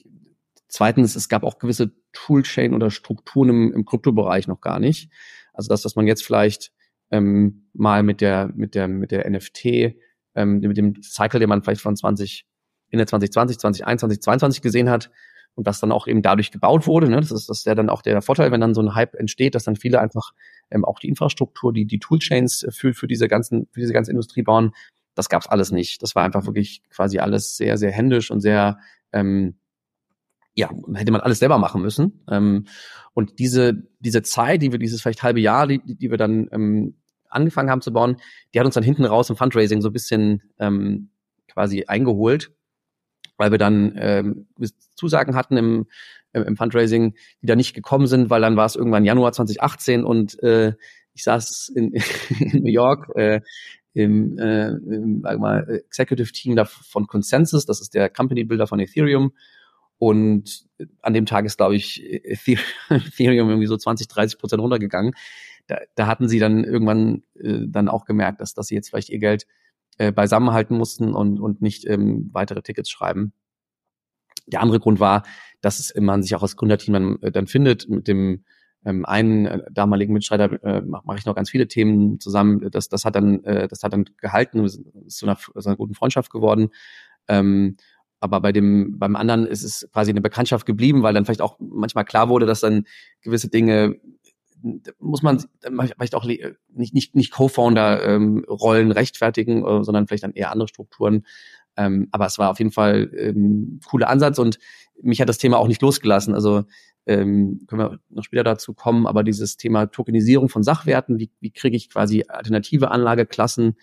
Speaker 1: zweitens, es gab auch gewisse Toolchain oder Strukturen im, im Kryptobereich noch gar nicht. Also das, was man jetzt vielleicht ähm, mal mit der mit der mit der NFT ähm, mit dem Cycle, den man vielleicht von 20 in der 2020, 2021, 2022 gesehen hat und das dann auch eben dadurch gebaut wurde. Ne? Das ist das ist ja dann auch der Vorteil, wenn dann so ein Hype entsteht, dass dann viele einfach ähm, auch die Infrastruktur, die die Toolchains für für diese ganzen für diese ganze Industrie bauen. Das gab's alles nicht. Das war einfach wirklich quasi alles sehr sehr händisch und sehr ähm, ja, hätte man alles selber machen müssen. Ähm, und diese, diese Zeit, die wir, dieses vielleicht halbe Jahr, die, die wir dann ähm, angefangen haben zu bauen, die hat uns dann hinten raus im Fundraising so ein bisschen ähm, quasi eingeholt, weil wir dann ähm, Zusagen hatten im, im Fundraising, die da nicht gekommen sind, weil dann war es irgendwann Januar 2018 und äh, ich saß in, in New York äh, im, äh, im sag mal, Executive Team da von Consensus, das ist der Company Builder von Ethereum und an dem Tag ist, glaube ich, Ethereum irgendwie so 20, 30 Prozent runtergegangen. Da, da hatten sie dann irgendwann äh, dann auch gemerkt, dass, dass sie jetzt vielleicht ihr Geld äh, beisammenhalten mussten und, und nicht ähm, weitere Tickets schreiben. Der andere Grund war, dass man sich auch als Gründerteam dann, äh, dann findet. Mit dem ähm, einen äh, damaligen Mitstreiter äh, mache ich noch ganz viele Themen zusammen. Das, das hat dann, äh, das hat dann gehalten, ist zu einer, zu einer guten Freundschaft geworden. Ähm, aber bei dem, beim anderen ist es quasi eine Bekanntschaft geblieben, weil dann vielleicht auch manchmal klar wurde, dass dann gewisse Dinge muss man vielleicht auch nicht, nicht, nicht Co-Founder-Rollen ähm, rechtfertigen, äh, sondern vielleicht dann eher andere Strukturen. Ähm, aber es war auf jeden Fall ähm, cooler Ansatz und mich hat das Thema auch nicht losgelassen. Also ähm, können wir noch später dazu kommen, aber dieses Thema Tokenisierung von Sachwerten, wie, wie kriege ich quasi alternative Anlageklassen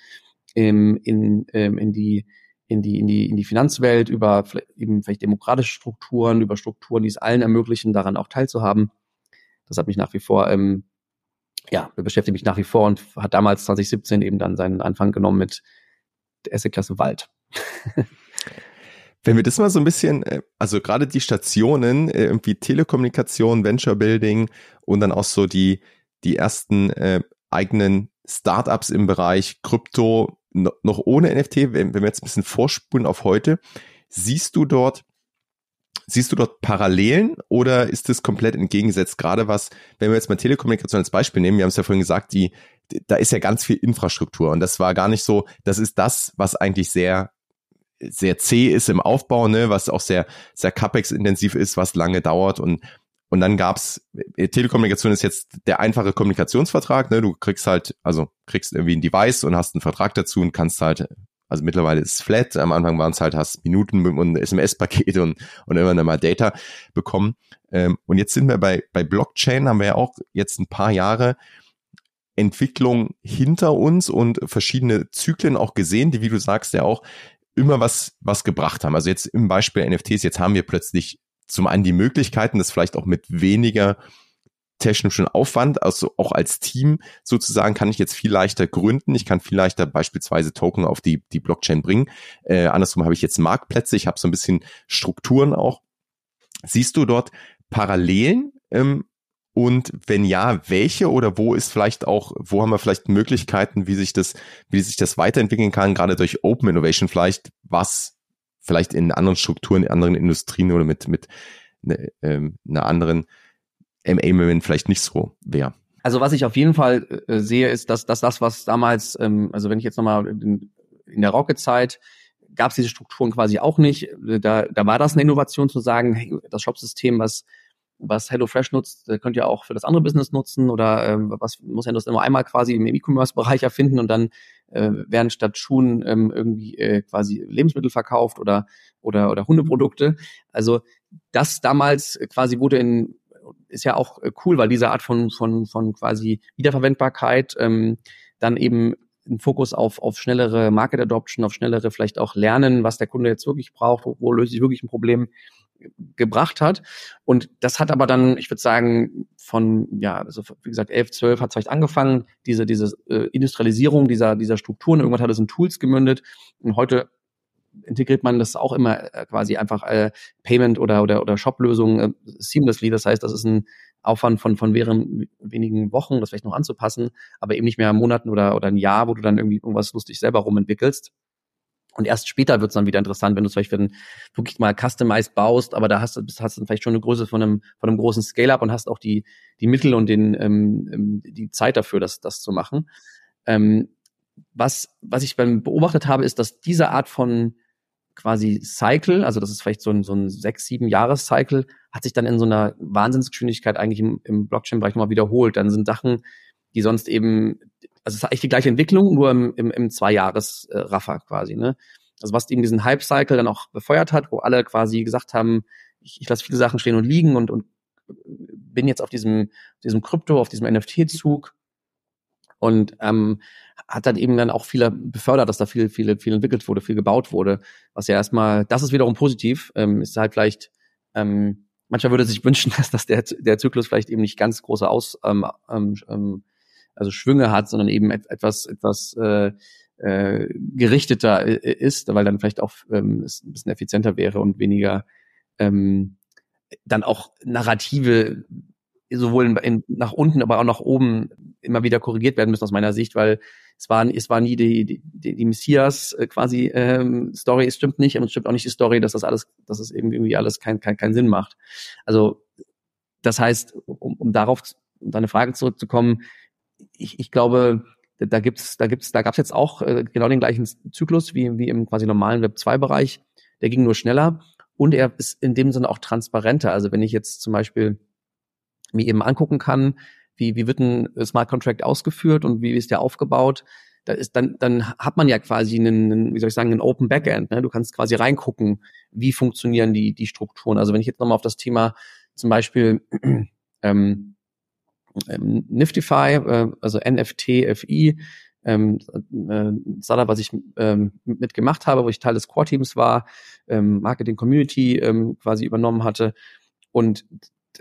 Speaker 1: ähm, in, ähm, in die in die, in die, in die Finanzwelt, über eben vielleicht demokratische Strukturen, über Strukturen, die es allen ermöglichen, daran auch teilzuhaben. Das hat mich nach wie vor, ähm, ja, beschäftigt mich nach wie vor und hat damals 2017 eben dann seinen Anfang genommen mit der Assetklasse Wald.
Speaker 2: Wenn wir das mal so ein bisschen, äh, also gerade die Stationen, äh, irgendwie Telekommunikation, Venture Building und dann auch so die, die ersten äh, eigenen Startups im Bereich Krypto, noch ohne NFT, wenn, wenn wir jetzt ein bisschen vorspulen auf heute, siehst du dort Siehst du dort Parallelen oder ist es komplett entgegengesetzt? Gerade was, wenn wir jetzt mal Telekommunikation als Beispiel nehmen, wir haben es ja vorhin gesagt, die, da ist ja ganz viel Infrastruktur und das war gar nicht so, das ist das, was eigentlich sehr sehr zäh ist im Aufbau, ne, was auch sehr, sehr CapEx-intensiv ist, was lange dauert und und dann gab's äh, Telekommunikation ist jetzt der einfache Kommunikationsvertrag, ne? Du kriegst halt, also kriegst irgendwie ein Device und hast einen Vertrag dazu und kannst halt, also mittlerweile ist es flat, am Anfang waren es halt, hast Minuten und SMS-Pakete und, und irgendwann mal Data bekommen. Ähm, und jetzt sind wir bei, bei Blockchain, haben wir ja auch jetzt ein paar Jahre Entwicklung hinter uns und verschiedene Zyklen auch gesehen, die, wie du sagst, ja auch immer was, was gebracht haben. Also jetzt im Beispiel NFTs, jetzt haben wir plötzlich zum einen die Möglichkeiten, das vielleicht auch mit weniger technischen Aufwand, also auch als Team sozusagen kann ich jetzt viel leichter gründen. Ich kann viel leichter beispielsweise Token auf die, die Blockchain bringen. Äh, andersrum habe ich jetzt Marktplätze, ich habe so ein bisschen Strukturen auch. Siehst du dort Parallelen ähm, und wenn ja, welche oder wo ist vielleicht auch, wo haben wir vielleicht Möglichkeiten, wie sich das, wie sich das weiterentwickeln kann, gerade durch Open Innovation vielleicht, was vielleicht in anderen Strukturen, in anderen Industrien oder mit, mit ne, ähm, einer anderen MA-Moment vielleicht nicht so wäre.
Speaker 1: Also was ich auf jeden Fall äh, sehe, ist, dass, dass das, was damals, ähm, also wenn ich jetzt nochmal in, in der Rocket-Zeit gab es diese Strukturen quasi auch nicht. Da, da war das eine Innovation zu sagen, hey, das Shopsystem, was was HelloFresh nutzt, könnt ihr auch für das andere Business nutzen oder ähm, was muss ja das immer einmal quasi im E-Commerce-Bereich erfinden und dann äh, werden statt Schuhen ähm, irgendwie äh, quasi Lebensmittel verkauft oder oder oder Hundeprodukte. Also das damals quasi wurde in ist ja auch äh, cool, weil diese Art von von von quasi Wiederverwendbarkeit ähm, dann eben ein Fokus auf, auf schnellere Market Adoption, auf schnellere vielleicht auch Lernen, was der Kunde jetzt wirklich braucht, wo, wo löse ich wirklich ein Problem, gebracht hat. Und das hat aber dann, ich würde sagen, von, ja, also wie gesagt, 11, 12 hat es vielleicht angefangen, diese, diese äh, Industrialisierung dieser, dieser Strukturen. Irgendwann hat es in Tools gemündet. Und heute integriert man das auch immer äh, quasi einfach äh, Payment oder, oder, oder Shop-Lösungen äh, seamlessly. Das heißt, das ist ein Aufwand von, von während wenigen Wochen, das vielleicht noch anzupassen, aber eben nicht mehr Monaten oder, oder ein Jahr, wo du dann irgendwie irgendwas lustig selber rumentwickelst. Und erst später wird es dann wieder interessant, wenn du vielleicht für wirklich mal customized baust, aber da hast du, hast du vielleicht schon eine Größe von einem, von einem großen Scale-Up und hast auch die, die Mittel und den, ähm, ähm, die Zeit dafür, das, das zu machen. Ähm, was, was ich beim beobachtet habe, ist, dass diese Art von quasi Cycle, also das ist vielleicht so ein, so ein sechs, sieben Jahres-Cycle, hat sich dann in so einer Wahnsinnsgeschwindigkeit eigentlich im, im Blockchain-Bereich nochmal wiederholt. Dann sind Sachen, die sonst eben also es ist eigentlich die gleiche Entwicklung, nur im, im, im Zwei-Jahres-Raffer äh, quasi. Ne? Also was eben diesen Hype-Cycle dann auch befeuert hat, wo alle quasi gesagt haben, ich, ich lasse viele Sachen stehen und liegen und, und bin jetzt auf diesem, diesem Krypto, auf diesem NFT-Zug und ähm, hat dann eben dann auch viele befördert, dass da viel, viel, viel entwickelt wurde, viel gebaut wurde. Was ja erstmal, das ist wiederum positiv, ähm, ist halt vielleicht, ähm, manchmal würde sich wünschen, dass, dass der, der Zyklus vielleicht eben nicht ganz große Aus, ähm, ähm, ähm also Schwünge hat, sondern eben etwas, etwas äh, äh, gerichteter äh, ist, weil dann vielleicht auch ähm, es ein bisschen effizienter wäre und weniger ähm, dann auch Narrative sowohl in, in, nach unten, aber auch nach oben immer wieder korrigiert werden müssen aus meiner Sicht, weil es war, es war nie die, die, die Messias äh, quasi ähm, Story, es stimmt nicht, und es stimmt auch nicht die Story, dass das alles, dass eben irgendwie alles keinen kein, kein Sinn macht. Also das heißt, um, um darauf um deine Frage zurückzukommen, ich, ich glaube, da gibt's, da gibt's, da gab's jetzt auch äh, genau den gleichen Zyklus wie, wie im quasi normalen Web 2 Bereich. Der ging nur schneller und er ist in dem Sinne auch transparenter. Also wenn ich jetzt zum Beispiel mir eben angucken kann, wie, wie wird ein Smart Contract ausgeführt und wie ist der aufgebaut, da ist dann, dann hat man ja quasi einen, wie soll ich sagen, einen Open Backend. Ne? Du kannst quasi reingucken, wie funktionieren die, die Strukturen. Also wenn ich jetzt nochmal auf das Thema zum Beispiel ähm, ähm, Niftify, äh, also NFTFI, ähm, äh, Startup, was ich ähm, mitgemacht habe, wo ich Teil des Core-Teams war, ähm, Marketing Community ähm, quasi übernommen hatte. Und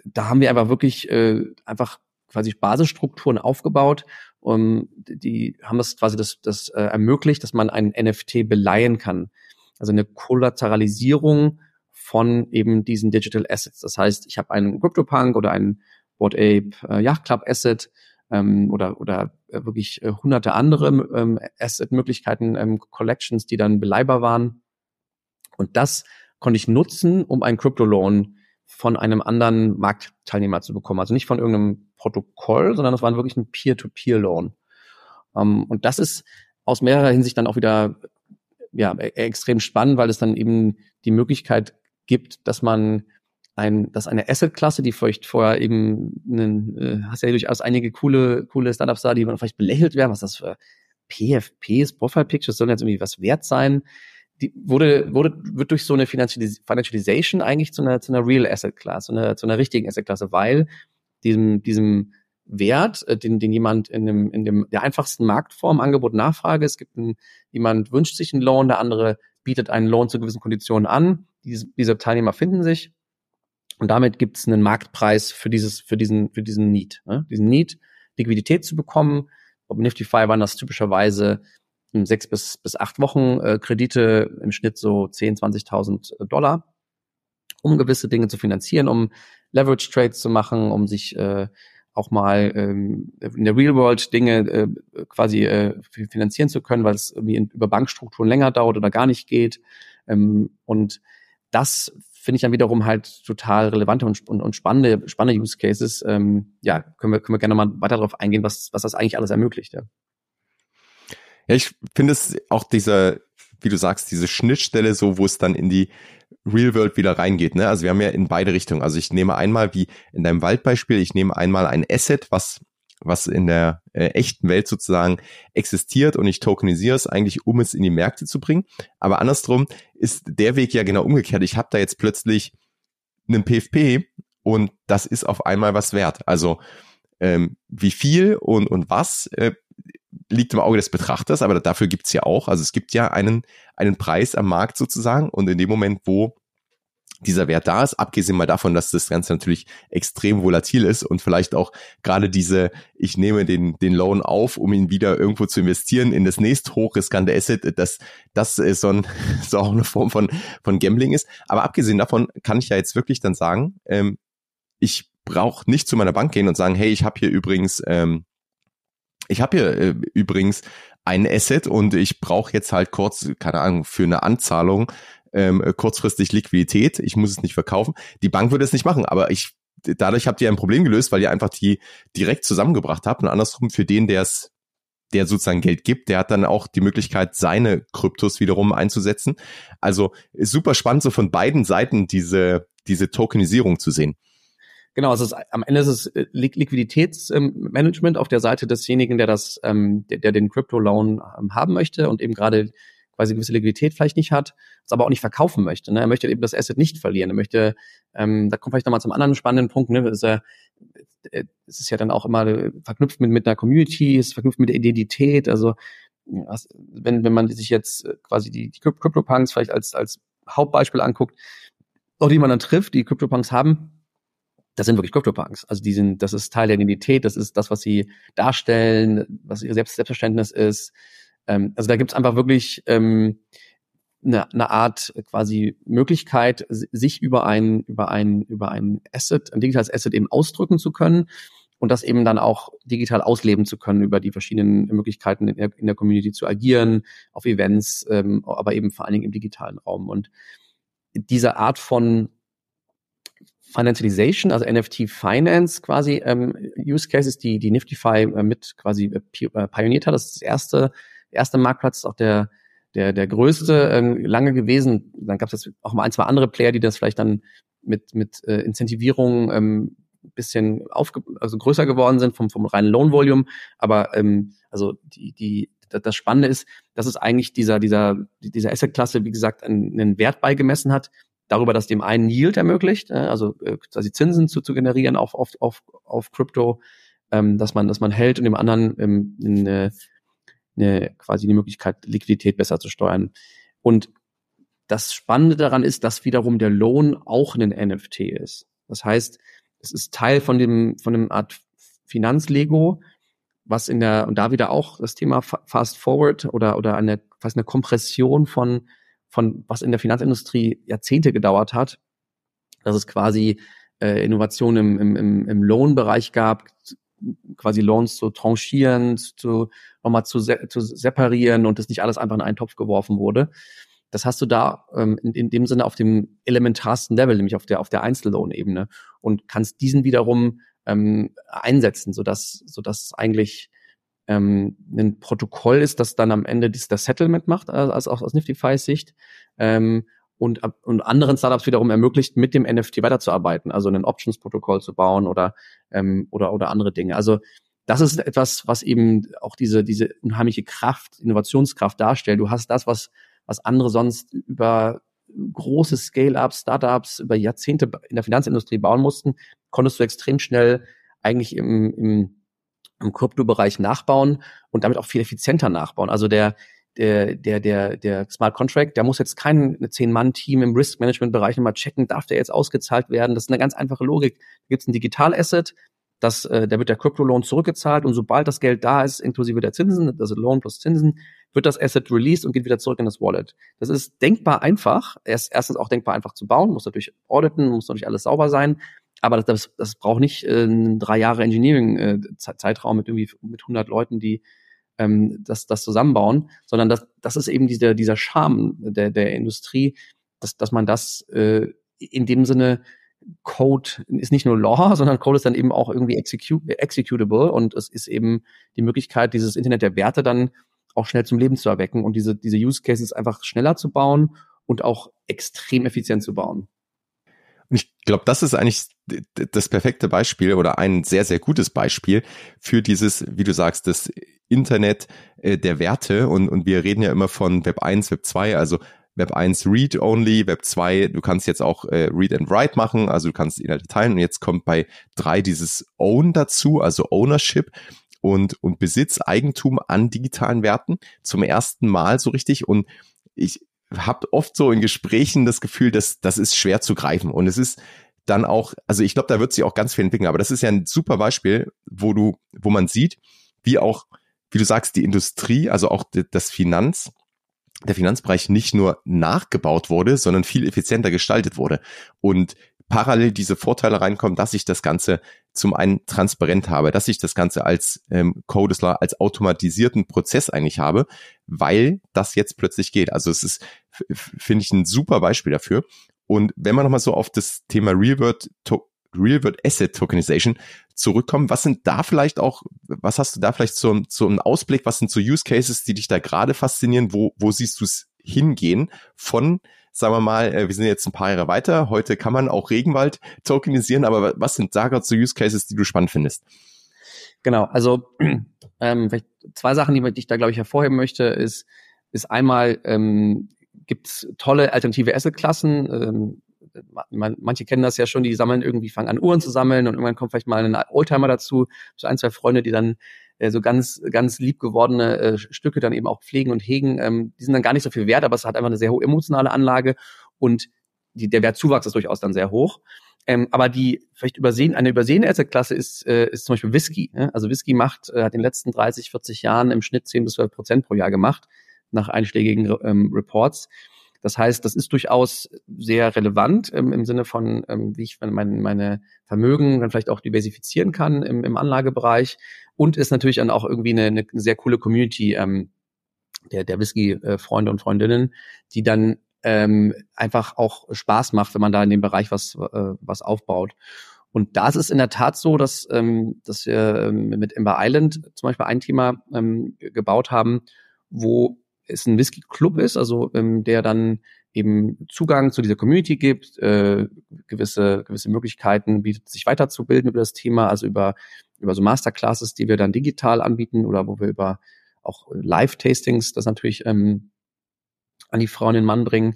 Speaker 1: da haben wir einfach wirklich äh, einfach quasi Basisstrukturen aufgebaut. Und die haben das quasi das, das äh, ermöglicht, dass man ein NFT beleihen kann. Also eine Kollateralisierung von eben diesen Digital Assets. Das heißt, ich habe einen CryptoPunk oder einen Board Ape äh, Yacht Club Asset ähm, oder, oder äh, wirklich äh, hunderte andere ähm, Asset-Möglichkeiten, ähm, Collections, die dann beleihbar waren. Und das konnte ich nutzen, um einen Crypto-Loan von einem anderen Marktteilnehmer zu bekommen. Also nicht von irgendeinem Protokoll, sondern das war wirklich ein Peer-to-Peer-Loan. Um, ähm, und das ist aus mehrerer Hinsicht dann auch wieder ja, e-, extrem spannend, weil es dann eben die Möglichkeit gibt, dass man ein, dass eine Asset-Klasse, die vielleicht vorher eben, einen, äh, hast ja durchaus einige coole, coole Startups da, die vielleicht belächelt werden, was das für PFPs, Profile Pictures, sollen jetzt irgendwie was wert sein. Die wurde, wurde, wird durch so eine Financialization eigentlich zu einer, zu einer Real Asset Class, zu einer, zu einer richtigen Asset Klasse, weil diesem, diesem Wert, äh, den, den jemand in dem, in dem, der einfachsten Marktform Angebot Nachfrage, es gibt ein, jemand wünscht sich einen Loan, der andere bietet einen Loan zu gewissen Konditionen an, diese, diese Teilnehmer finden sich und damit gibt es einen Marktpreis für dieses, für diesen, für diesen Need. Ne? Diesen Need, Liquidität zu bekommen. Bei Nifty-Fi waren das typischerweise sechs bis, bis acht Wochen äh, Kredite, im Schnitt so 10, 20.000 Dollar, um gewisse Dinge zu finanzieren, um Leverage Trades zu machen, um sich äh, auch mal ähm, in der Real World Dinge äh, quasi äh, finanzieren zu können, weil es irgendwie über Bankstrukturen länger dauert oder gar nicht geht. Ähm, und das finde ich dann wiederum halt total relevante und, und, und spannende, spannende Use Cases. Ähm, ja, können wir, können wir gerne mal weiter darauf eingehen, was, was das eigentlich alles ermöglicht. Ja,
Speaker 2: ja ich finde es auch dieser, wie du sagst, diese Schnittstelle so, wo es dann in die Real World wieder reingeht. Ne? Also wir haben ja in beide Richtungen. Also ich nehme einmal, wie in deinem Waldbeispiel, ich nehme einmal ein Asset, was was in der äh, echten Welt sozusagen existiert und ich tokenisiere es eigentlich, um es in die Märkte zu bringen. Aber andersrum ist der Weg ja genau umgekehrt. Ich habe da jetzt plötzlich einen PFP und das ist auf einmal was wert. Also ähm, wie viel und, und was äh, liegt im Auge des Betrachters, aber dafür gibt's ja auch, also es gibt ja einen, einen Preis am Markt sozusagen und in dem Moment, wo dieser Wert da ist, abgesehen mal davon, dass das Ganze natürlich extrem volatil ist und vielleicht auch gerade diese, ich nehme den, den Loan auf, um ihn wieder irgendwo zu investieren in das nächst hochriskante Asset, dass das ist so, ein, so auch eine Form von, von Gambling ist. Aber abgesehen davon kann ich ja jetzt wirklich dann sagen, ähm, ich brauche nicht zu meiner Bank gehen und sagen, hey, ich habe hier übrigens, ähm, ich habe hier äh, übrigens ein Asset und ich brauche jetzt halt kurz, keine Ahnung, für eine Anzahlung ähm, kurzfristig Liquidität, ich muss es nicht verkaufen. Die Bank würde es nicht machen, aber ich dadurch habt ihr ein Problem gelöst, weil ihr einfach die direkt zusammengebracht habt und andersrum für den, der es der sozusagen Geld gibt, der hat dann auch die Möglichkeit, seine Kryptos wiederum einzusetzen. Also super spannend, so von beiden Seiten diese, diese Tokenisierung zu sehen.
Speaker 1: Genau, also es am Ende ist es äh, Liquiditätsmanagement auf der Seite desjenigen, der das, ähm, der, der den Crypto-Loan ähm, haben möchte und eben gerade quasi gewisse Liquidität vielleicht nicht hat, es aber auch nicht verkaufen möchte. Ne? Er möchte eben das Asset nicht verlieren. Er möchte, ähm, da kommt vielleicht nochmal zum anderen spannenden Punkt, ne? Ist äh, es ist ja dann auch immer verknüpft mit, mit einer Community, es ist verknüpft mit der Identität. Also wenn, wenn man sich jetzt äh, quasi die, die CryptoPunks vielleicht als, als Hauptbeispiel anguckt, auch die man dann trifft, die CryptoPunks haben, das sind wirklich CryptoPunks. Also die sind, das ist Teil der Identität, das ist das, was sie darstellen, was ihr Selbst Selbstverständnis ist. Ähm, also da gibt's einfach wirklich ähm, eine, eine Art quasi Möglichkeit, sich über ein, über ein, über ein Asset, ein digitales Asset eben ausdrücken zu können und das eben dann auch digital ausleben zu können über die verschiedenen Möglichkeiten in der, in der Community zu agieren, auf Events, ähm, aber eben vor allen Dingen im digitalen Raum. Und diese Art von Financialization, also NFT Finance quasi ähm, Use Cases, die die Niftyfy äh, mit quasi äh, äh pioniert hat. Das ist das erste erste Marktplatz, auch der, der, der größte ähm, lange gewesen. Dann gab es jetzt auch mal ein, zwei andere Player, die das vielleicht dann mit, mit äh, Incentivierung ähm, bisschen aufge also größer geworden sind vom, vom reinen Loan Volume. Aber ähm, also die, die, das Spannende ist, dass es eigentlich dieser, dieser, dieser Asset-Klasse, wie gesagt, einen, einen Wert beigemessen hat, darüber, dass dem einen Yield ermöglicht, äh, also äh, quasi Zinsen zu, zu generieren auf, auf, auf, auf Crypto, ähm, dass man, dass man hält und dem anderen ähm, eine, eine, quasi die Möglichkeit, Liquidität besser zu steuern. Und das Spannende daran ist, dass wiederum der Lohn auch ein NFT ist. Das heißt, es ist Teil von dem, von dem Art Finanzlego, was in der, und da wieder auch das Thema Fast Forward oder, oder eine, fast eine Kompression von, von was in der Finanzindustrie Jahrzehnte gedauert hat, dass es quasi äh, Innovationen im, im, im Lohnbereich gab, quasi Loans zu tranchieren, zu nochmal zu, se zu separieren und das nicht alles einfach in einen Topf geworfen wurde. das hast du da ähm, in, in dem Sinne auf dem elementarsten Level, nämlich auf der auf der Einzellohnebene und kannst diesen wiederum ähm, einsetzen, sodass sodass eigentlich ähm, ein Protokoll ist, das dann am Ende das, das Settlement macht, also aus, aus Niftyfy's Sicht. Ähm, und, und anderen Startups wiederum ermöglicht, mit dem NFT weiterzuarbeiten, also ein Options-Protokoll zu bauen oder, ähm, oder, oder andere Dinge. Also das ist etwas, was eben auch diese, diese unheimliche Kraft, Innovationskraft darstellt. Du hast das, was, was andere sonst über große Scale-Ups, Startups über Jahrzehnte in der Finanzindustrie bauen mussten, konntest du extrem schnell eigentlich im, im, im Kryptobereich nachbauen und damit auch viel effizienter nachbauen. Also der, der, der, der, der Smart Contract, der muss jetzt kein Zehn-Mann-Team im Risk-Management-Bereich nochmal checken, darf der jetzt ausgezahlt werden? Das ist eine ganz einfache Logik. Da gibt es ein Digital-Asset, das, äh, da wird der Crypto-Loan zurückgezahlt und sobald das Geld da ist, inklusive der Zinsen, also Loan plus Zinsen, wird das Asset released und geht wieder zurück in das Wallet. Das ist denkbar einfach. Erst, erstens auch denkbar einfach zu bauen, muss natürlich auditen, muss natürlich alles sauber sein. Aber das, das, braucht nicht äh, drei Jahre Engineering-Zeitraum äh, mit irgendwie mit 100 Leuten, die ähm, das, das zusammenbauen, sondern das, das ist eben dieser, dieser Charme der, der Industrie, dass, dass man das äh, in dem Sinne Code ist nicht nur Law, sondern Code ist dann eben auch irgendwie execu executable und es ist eben die Möglichkeit, dieses Internet der Werte dann auch schnell zum Leben zu erwecken und diese, diese Use Cases einfach schneller zu bauen und auch extrem effizient zu bauen.
Speaker 2: Und ich glaube, das ist eigentlich das perfekte Beispiel oder ein sehr, sehr gutes Beispiel für dieses, wie du sagst, das Internet äh, der Werte. Und, und wir reden ja immer von Web 1, Web 2, also Web 1 Read Only, Web 2, du kannst jetzt auch äh, Read and Write machen, also du kannst Inhalte teilen. Und jetzt kommt bei 3 dieses Own dazu, also Ownership und, und Besitz, Eigentum an digitalen Werten zum ersten Mal so richtig. Und ich habe oft so in Gesprächen das Gefühl, dass das ist schwer zu greifen. Und es ist dann auch, also ich glaube, da wird sich auch ganz viel entwickeln. Aber das ist ja ein super Beispiel, wo du, wo man sieht, wie auch, wie du sagst, die Industrie, also auch das Finanz, der Finanzbereich nicht nur nachgebaut wurde, sondern viel effizienter gestaltet wurde. Und parallel diese Vorteile reinkommen, dass ich das Ganze zum einen transparent habe, dass ich das Ganze als ähm, Codesler, als automatisierten Prozess eigentlich habe, weil das jetzt plötzlich geht. Also es ist, finde ich, ein super Beispiel dafür. Und wenn man nochmal so auf das Thema Real-World Real-World Asset Tokenization zurückkommen, was sind da vielleicht auch, was hast du da vielleicht so, so einen Ausblick, was sind so Use Cases, die dich da gerade faszinieren, wo, wo siehst du es hingehen von sagen wir mal, äh, wir sind jetzt ein paar Jahre weiter. Heute kann man auch Regenwald tokenisieren, aber was sind da gerade so Use Cases, die du spannend findest?
Speaker 1: Genau, also ähm, zwei Sachen, die ich da, glaube ich, hervorheben möchte, ist, ist einmal, ähm, gibt es tolle alternative Asset-Klassen. Ähm, man, manche kennen das ja schon, die sammeln irgendwie, fangen an Uhren zu sammeln und irgendwann kommt vielleicht mal ein Oldtimer dazu, so ein, zwei Freunde, die dann äh, so ganz, ganz lieb gewordene äh, Stücke dann eben auch pflegen und hegen. Ähm, die sind dann gar nicht so viel wert, aber es hat einfach eine sehr hohe emotionale Anlage und die, der Wertzuwachs ist durchaus dann sehr hoch. Ähm, aber die vielleicht übersehen, eine übersehene Assetklasse ist, äh, ist zum Beispiel Whisky. Ne? Also Whisky macht, äh, hat in den letzten 30, 40 Jahren im Schnitt 10 bis 12 Prozent pro Jahr gemacht, nach einschlägigen ähm, Reports. Das heißt, das ist durchaus sehr relevant ähm, im Sinne von, ähm, wie ich mein, meine Vermögen dann vielleicht auch diversifizieren kann im, im Anlagebereich und ist natürlich dann auch irgendwie eine, eine sehr coole Community ähm, der, der Whisky-Freunde und Freundinnen, die dann ähm, einfach auch Spaß macht, wenn man da in dem Bereich was, äh, was aufbaut. Und da ist es in der Tat so, dass, ähm, dass wir ähm, mit Ember Island zum Beispiel ein Thema ähm, gebaut haben, wo es ein Whisky-Club ist, also ähm, der dann eben Zugang zu dieser Community gibt, äh, gewisse, gewisse Möglichkeiten bietet, sich weiterzubilden über das Thema, also über, über so Masterclasses, die wir dann digital anbieten oder wo wir über auch Live-Tastings das natürlich ähm, an die Frauen den Mann bringen,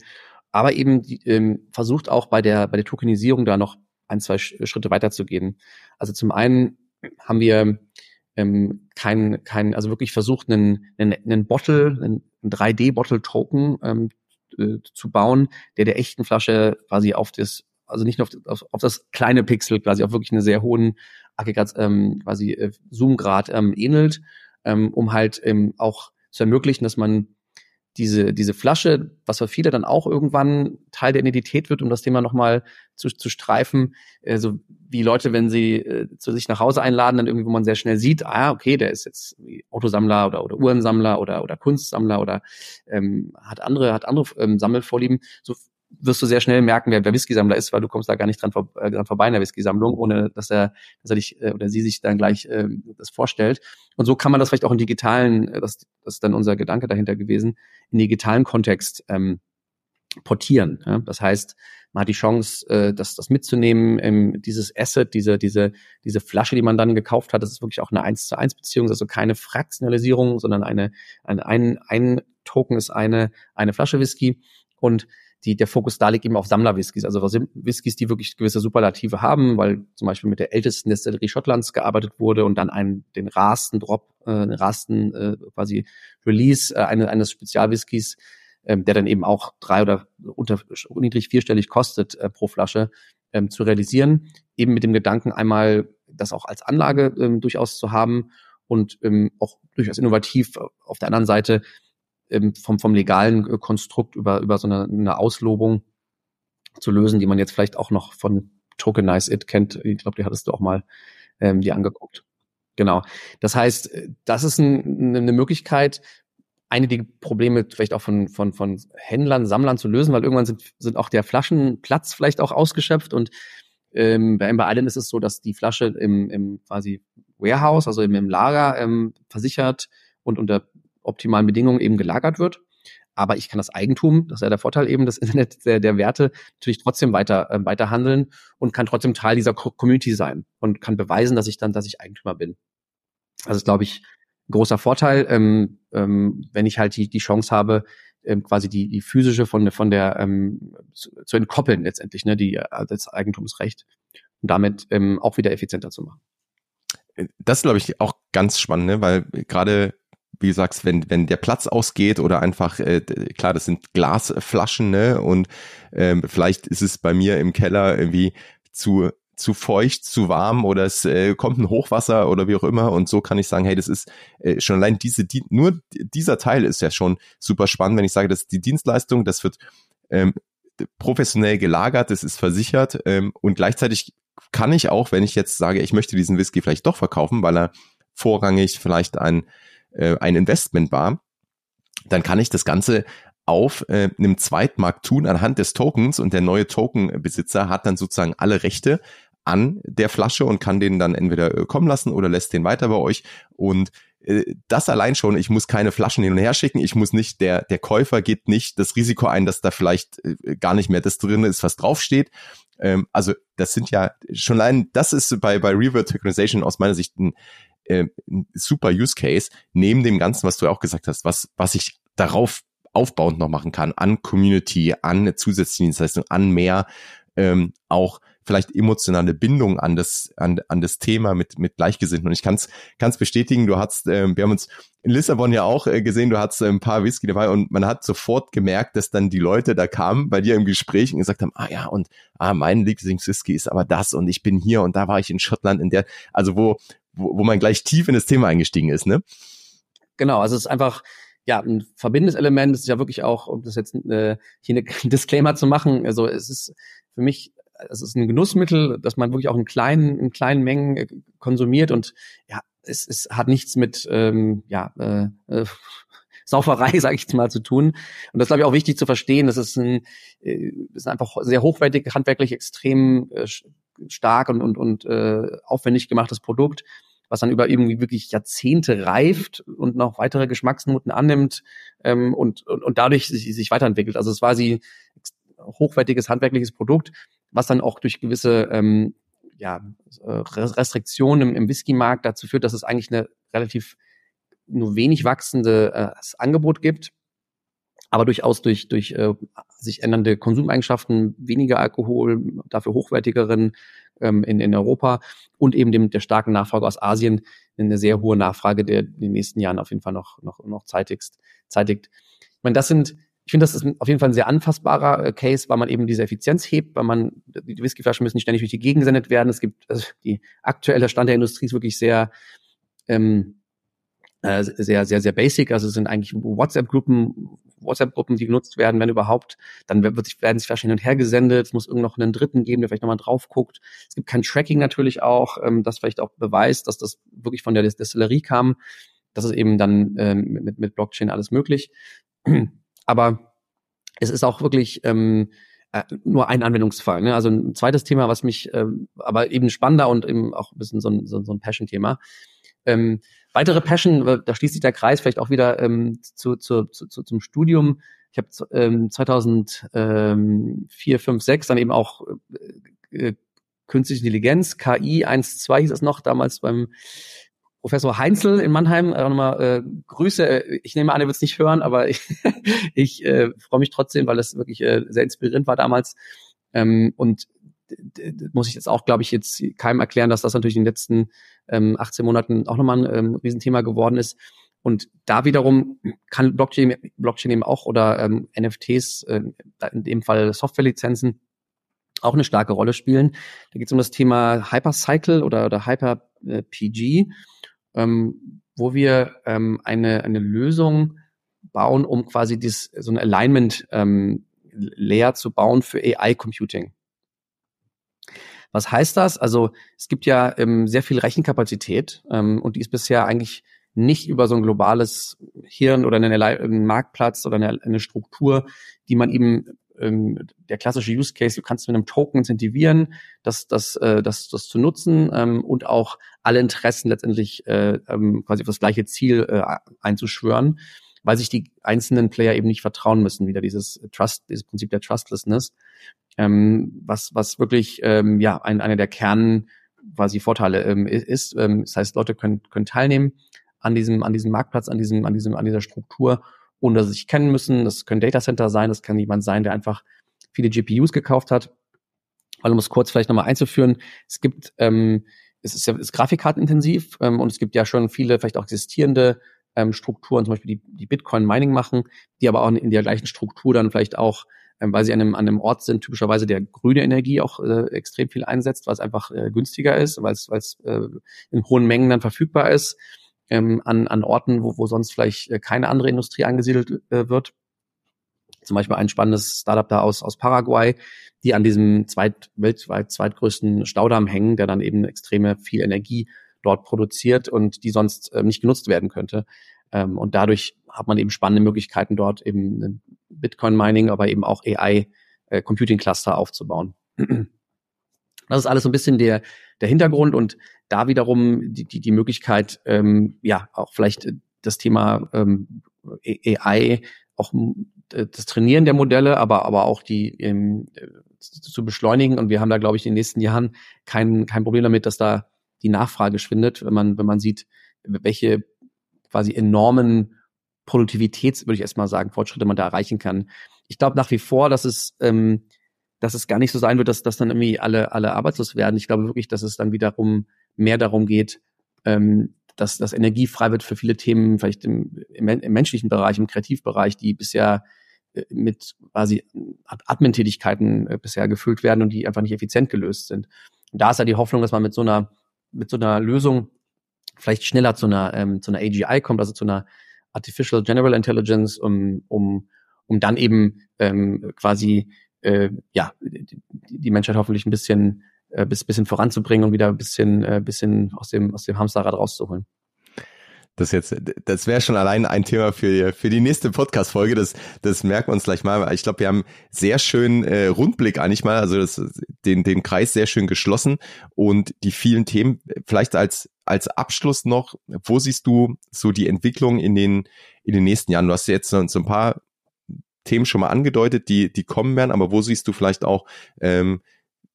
Speaker 1: aber eben die, ähm, versucht auch bei der, bei der Tokenisierung da noch ein, zwei Schritte weiterzugehen. Also zum einen haben wir ähm, kein, kein, also wirklich versucht, einen, einen, einen Bottle, einen 3D-Bottle-Token ähm, äh, zu bauen, der der echten Flasche quasi auf das, also nicht nur auf, auf, auf das kleine Pixel quasi auf wirklich einen sehr hohen Aggregat, ähm, quasi äh, Zoom-Grad ähm, ähnelt, ähm, um halt ähm, auch zu ermöglichen, dass man diese, diese Flasche, was für viele dann auch irgendwann Teil der Identität wird, um das Thema nochmal zu, zu streifen, also wie Leute, wenn sie äh, zu sich nach Hause einladen, dann irgendwie, wo man sehr schnell sieht, ah, okay, der ist jetzt Autosammler oder, oder Uhrensammler oder, oder Kunstsammler oder ähm, hat andere, hat andere ähm, Sammelvorlieben. So wirst du sehr schnell merken, wer, wer Whisky-Sammler ist, weil du kommst da gar nicht dran, vor, äh, dran vorbei in der Whisky-Sammlung, ohne dass er, dass er dich äh, oder sie sich dann gleich äh, das vorstellt. Und so kann man das vielleicht auch in digitalen, äh, das, das ist dann unser Gedanke dahinter gewesen, in digitalen Kontext ähm, portieren. Ja? Das heißt, man hat die Chance, äh, das, das mitzunehmen, ähm, dieses Asset, diese, diese, diese Flasche, die man dann gekauft hat, das ist wirklich auch eine 1 zu 1 Beziehung, also keine Fraktionalisierung, sondern eine, ein, ein, ein Token ist eine, eine Flasche Whisky und die, der Fokus da liegt eben auf Sammler-Whiskys, also Whiskys, die wirklich gewisse Superlative haben, weil zum Beispiel mit der ältesten Destillerie Schottlands gearbeitet wurde und dann einen, den rasten Drop, äh, den rasten äh, quasi Release äh, eine, eines Spezialwhiskys, ähm, der dann eben auch drei oder unter niedrig vierstellig kostet äh, pro Flasche, ähm, zu realisieren, eben mit dem Gedanken einmal das auch als Anlage ähm, durchaus zu haben und ähm, auch durchaus innovativ auf der anderen Seite ähm, vom, vom legalen äh, Konstrukt über, über so eine, eine Auslobung zu lösen, die man jetzt vielleicht auch noch von Tokenize It kennt. Ich glaube, die hattest du auch mal ähm, dir angeguckt. Genau. Das heißt, äh, das ist ein, eine Möglichkeit, einige Probleme vielleicht auch von, von, von Händlern, Sammlern zu lösen, weil irgendwann sind, sind auch der Flaschenplatz vielleicht auch ausgeschöpft und ähm, bei Amber Island ist es so, dass die Flasche im, im quasi Warehouse, also im, im Lager ähm, versichert und unter optimalen Bedingungen eben gelagert wird. Aber ich kann das Eigentum, das ist ja der Vorteil eben des Internet der, der Werte, natürlich trotzdem weiter, äh, weiter handeln und kann trotzdem Teil dieser Community sein und kann beweisen, dass ich dann, dass ich Eigentümer bin. Also ist, glaube ich, ein großer Vorteil, ähm, ähm, wenn ich halt die, die Chance habe, ähm, quasi die, die physische von, von der ähm, zu, zu entkoppeln letztendlich, ne, die äh, das Eigentumsrecht und damit ähm, auch wieder effizienter zu machen.
Speaker 2: Das glaube ich auch ganz spannend, ne? weil gerade wie du sagst, wenn, wenn der Platz ausgeht oder einfach, äh, klar, das sind Glasflaschen, ne? Und ähm, vielleicht ist es bei mir im Keller irgendwie zu zu feucht, zu warm oder es äh, kommt ein Hochwasser oder wie auch immer und so kann ich sagen, hey, das ist äh, schon allein diese, die, nur dieser Teil ist ja schon super spannend, wenn ich sage, das ist die Dienstleistung, das wird ähm, professionell gelagert, das ist versichert ähm, und gleichzeitig kann ich auch, wenn ich jetzt sage, ich möchte diesen Whisky vielleicht doch verkaufen, weil er vorrangig vielleicht ein äh, ein Investment war, dann kann ich das Ganze auf äh, einem Zweitmarkt tun anhand des Tokens und der neue Tokenbesitzer hat dann sozusagen alle Rechte an der Flasche und kann den dann entweder äh, kommen lassen oder lässt den weiter bei euch und äh, das allein schon, ich muss keine Flaschen hin und her schicken, ich muss nicht, der, der Käufer geht nicht das Risiko ein, dass da vielleicht äh, gar nicht mehr das drin ist, was draufsteht. Ähm, also das sind ja schon allein, das ist bei, bei Revert Tokenization aus meiner Sicht ein äh, super Use Case, neben dem Ganzen, was du auch gesagt hast, was, was ich darauf aufbauend noch machen kann, an Community, an zusätzliche Dienstleistungen, an mehr ähm, auch vielleicht emotionale Bindung an das an, an das Thema mit mit Gleichgesinnten. Und ich kann es bestätigen du hast ähm, wir haben uns in Lissabon ja auch äh, gesehen du hattest äh, ein paar Whisky dabei und man hat sofort gemerkt dass dann die Leute da kamen bei dir im Gespräch und gesagt haben ah ja und ah mein Lieblingswhisky ist aber das und ich bin hier und da war ich in Schottland in der also wo wo, wo man gleich tief in das Thema eingestiegen ist, ne?
Speaker 1: Genau, also es ist einfach ja ein verbindendes Element. Es ist ja wirklich auch, um das jetzt äh, hier eine Disclaimer zu machen. Also es ist für mich es ist ein Genussmittel, dass man wirklich auch in kleinen, in kleinen Mengen äh, konsumiert und ja, es, es hat nichts mit ähm, ja, äh, äh, Sauferei, sage ich jetzt mal, zu tun. Und das glaube ich auch wichtig zu verstehen. Das ist ein, äh, ist einfach sehr hochwertig, handwerklich extrem äh, stark und, und, und äh, aufwendig gemachtes Produkt, was dann über irgendwie wirklich Jahrzehnte reift und noch weitere Geschmacksnoten annimmt ähm, und, und, und dadurch sich, sich weiterentwickelt. Also es war sie hochwertiges handwerkliches Produkt, was dann auch durch gewisse ähm, ja, Restriktionen im, im Whisky-Markt dazu führt, dass es eigentlich eine relativ nur wenig wachsende äh, Angebot gibt aber durchaus durch, durch äh, sich ändernde Konsumeigenschaften, weniger Alkohol, dafür hochwertigeren ähm, in, in Europa und eben dem, der starken Nachfrage aus Asien eine sehr hohe Nachfrage, der in den nächsten Jahren auf jeden Fall noch, noch, noch zeitigst, zeitigt. Ich meine, das sind, ich finde, das ist auf jeden Fall ein sehr anfassbarer äh, Case, weil man eben diese Effizienz hebt, weil man, die Whiskyflaschen müssen nicht ständig durch die Gegend gesendet werden. Es gibt, also die aktuelle Stand der Industrie ist wirklich sehr, ähm, äh, sehr, sehr, sehr basic. Also es sind eigentlich WhatsApp-Gruppen, WhatsApp-Gruppen, die genutzt werden, wenn überhaupt. Dann wird sich, werden sich wahrscheinlich hin und her gesendet. Es muss irgend noch einen Dritten geben, der vielleicht nochmal drauf guckt. Es gibt kein Tracking natürlich auch, ähm, das vielleicht auch beweist, dass das wirklich von der Destillerie kam. Das ist eben dann ähm, mit, mit Blockchain alles möglich. Aber es ist auch wirklich ähm, äh, nur ein Anwendungsfall. Ne? Also ein zweites Thema, was mich ähm, aber eben spannender und eben auch ein bisschen so ein, so, so ein Passion-Thema. Ähm, weitere Passion, da schließt sich der Kreis vielleicht auch wieder ähm, zu, zu, zu, zum Studium. Ich habe ähm, 2004, 5, 6 dann eben auch äh, äh, Künstliche Intelligenz, KI 1, 2 hieß es noch, damals beim Professor Heinzel in Mannheim. Äh, nochmal äh, Grüße. Ich nehme an, er wird es nicht hören, aber ich, ich äh, freue mich trotzdem, weil das wirklich äh, sehr inspirierend war damals. Ähm, und muss ich jetzt auch, glaube ich, jetzt keinem erklären, dass das natürlich in den letzten ähm, 18 Monaten auch nochmal ein ähm, Riesenthema geworden ist. Und da wiederum kann Blockchain, Blockchain eben auch oder ähm, NFTs, äh, in dem Fall Softwarelizenzen, auch eine starke Rolle spielen. Da geht es um das Thema Hypercycle oder, oder Hyper-PG, ähm, wo wir ähm, eine, eine Lösung bauen, um quasi dies, so ein Alignment ähm, Layer zu bauen für AI-Computing. Was heißt das? Also es gibt ja ähm, sehr viel Rechenkapazität ähm, und die ist bisher eigentlich nicht über so ein globales Hirn oder einen, einen Marktplatz oder eine, eine, Struktur, die man eben ähm, der klassische Use Case, du kannst mit einem Token incentivieren, das, das, äh, das, das zu nutzen ähm, und auch alle Interessen letztendlich äh, ähm, quasi auf das gleiche Ziel äh, einzuschwören, weil sich die einzelnen Player eben nicht vertrauen müssen. Wieder dieses Trust, dieses Prinzip der Trustlessness ähm, was, was wirklich ähm, ja ein, einer der Kern quasi Vorteile ähm, ist. Ähm, das heißt, Leute können, können teilnehmen an diesem, an diesem Marktplatz, an diesem, an diesem, an dieser Struktur, ohne dass sie sich kennen müssen. Das können Datacenter sein, das kann jemand sein, der einfach viele GPUs gekauft hat. Weil um es kurz vielleicht nochmal einzuführen, es gibt, ähm, es ist ja ist grafikkartenintensiv ähm, und es gibt ja schon viele vielleicht auch existierende ähm, Strukturen, zum Beispiel die, die Bitcoin-Mining machen, die aber auch in, in der gleichen Struktur dann vielleicht auch weil sie an einem, an einem Ort sind, typischerweise der grüne Energie auch äh, extrem viel einsetzt, was einfach äh, günstiger ist, weil es äh, in hohen Mengen dann verfügbar ist, ähm, an, an Orten, wo, wo sonst vielleicht äh, keine andere Industrie angesiedelt äh, wird. Zum Beispiel ein spannendes Startup da aus, aus Paraguay, die an diesem zweit, weltweit zweitgrößten Staudamm hängen, der dann eben extreme viel Energie dort produziert und die sonst äh, nicht genutzt werden könnte. Ähm, und dadurch hat man eben spannende Möglichkeiten dort eben Bitcoin Mining, aber eben auch AI äh, Computing Cluster aufzubauen. Das ist alles so ein bisschen der, der Hintergrund und da wiederum die, die, die Möglichkeit, ähm, ja, auch vielleicht das Thema ähm, AI, auch das Trainieren der Modelle, aber, aber auch die ähm, zu beschleunigen. Und wir haben da, glaube ich, in den nächsten Jahren kein, kein Problem damit, dass da die Nachfrage schwindet, wenn man, wenn man sieht, welche quasi enormen Produktivitäts, würde ich erstmal sagen, Fortschritte man da erreichen kann. Ich glaube nach wie vor, dass es, ähm, dass es gar nicht so sein wird, dass, dass dann irgendwie alle, alle arbeitslos werden. Ich glaube wirklich, dass es dann wiederum mehr darum geht, ähm, dass, dass Energie frei wird für viele Themen, vielleicht im, im, im menschlichen Bereich, im Kreativbereich, die bisher äh, mit quasi Admin-Tätigkeiten äh, bisher gefüllt werden und die einfach nicht effizient gelöst sind. Und da ist ja die Hoffnung, dass man mit so einer, mit so einer Lösung vielleicht schneller zu einer, ähm, zu einer AGI kommt, also zu einer Artificial General Intelligence, um, um, um dann eben ähm, quasi äh, ja die, Menschheit hoffentlich ein bisschen äh, bis bisschen voranzubringen und wieder ein bisschen äh, bisschen aus dem aus dem Hamsterrad rauszuholen.
Speaker 2: Das jetzt, das wäre schon allein ein Thema für für die nächste Podcast-Folge. Das das merken wir uns gleich mal. Ich glaube, wir haben sehr schön äh, Rundblick eigentlich mal, also das, den den Kreis sehr schön geschlossen und die vielen Themen vielleicht als als Abschluss noch, wo siehst du so die Entwicklung in den, in den nächsten Jahren? Du hast jetzt so, ein paar Themen schon mal angedeutet, die, die kommen werden, aber wo siehst du vielleicht auch ähm,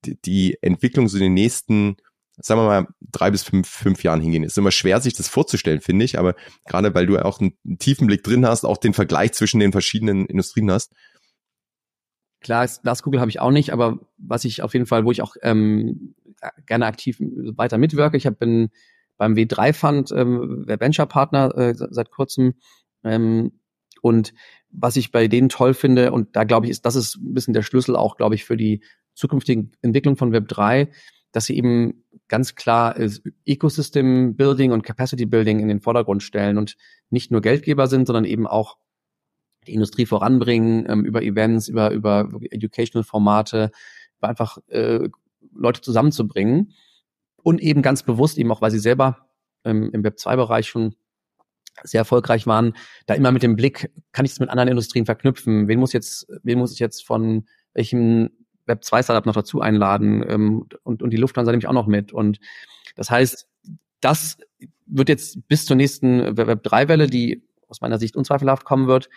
Speaker 2: die, die Entwicklung so in den nächsten, sagen wir mal, drei bis fünf, fünf Jahren hingehen? Ist immer schwer, sich das vorzustellen, finde ich, aber gerade weil du auch einen, einen tiefen Blick drin hast, auch den Vergleich zwischen den verschiedenen Industrien hast.
Speaker 1: Klar, Glaskugel habe ich auch nicht, aber was ich auf jeden Fall, wo ich auch ähm, gerne aktiv weiter mitwirke, ich hab, bin beim W3 Fund ähm, Venture Partner äh, seit kurzem. Ähm, und was ich bei denen toll finde, und da glaube ich, ist das ist ein bisschen der Schlüssel auch, glaube ich, für die zukünftige Entwicklung von Web 3, dass sie eben ganz klar Ecosystem Building und Capacity Building in den Vordergrund stellen und nicht nur Geldgeber sind, sondern eben auch die Industrie voranbringen, ähm, über Events, über, über Educational-Formate, einfach äh, Leute zusammenzubringen und eben ganz bewusst, eben auch weil sie selber ähm, im Web2-Bereich schon sehr erfolgreich waren, da immer mit dem Blick, kann ich es mit anderen Industrien verknüpfen? Wen muss jetzt, wen muss ich jetzt von welchem Web2-Startup noch dazu einladen? Ähm, und, und die Lufthansa nehme ich auch noch mit. Und das heißt, das wird jetzt bis zur nächsten Web3-Welle, die aus meiner Sicht unzweifelhaft kommen wird,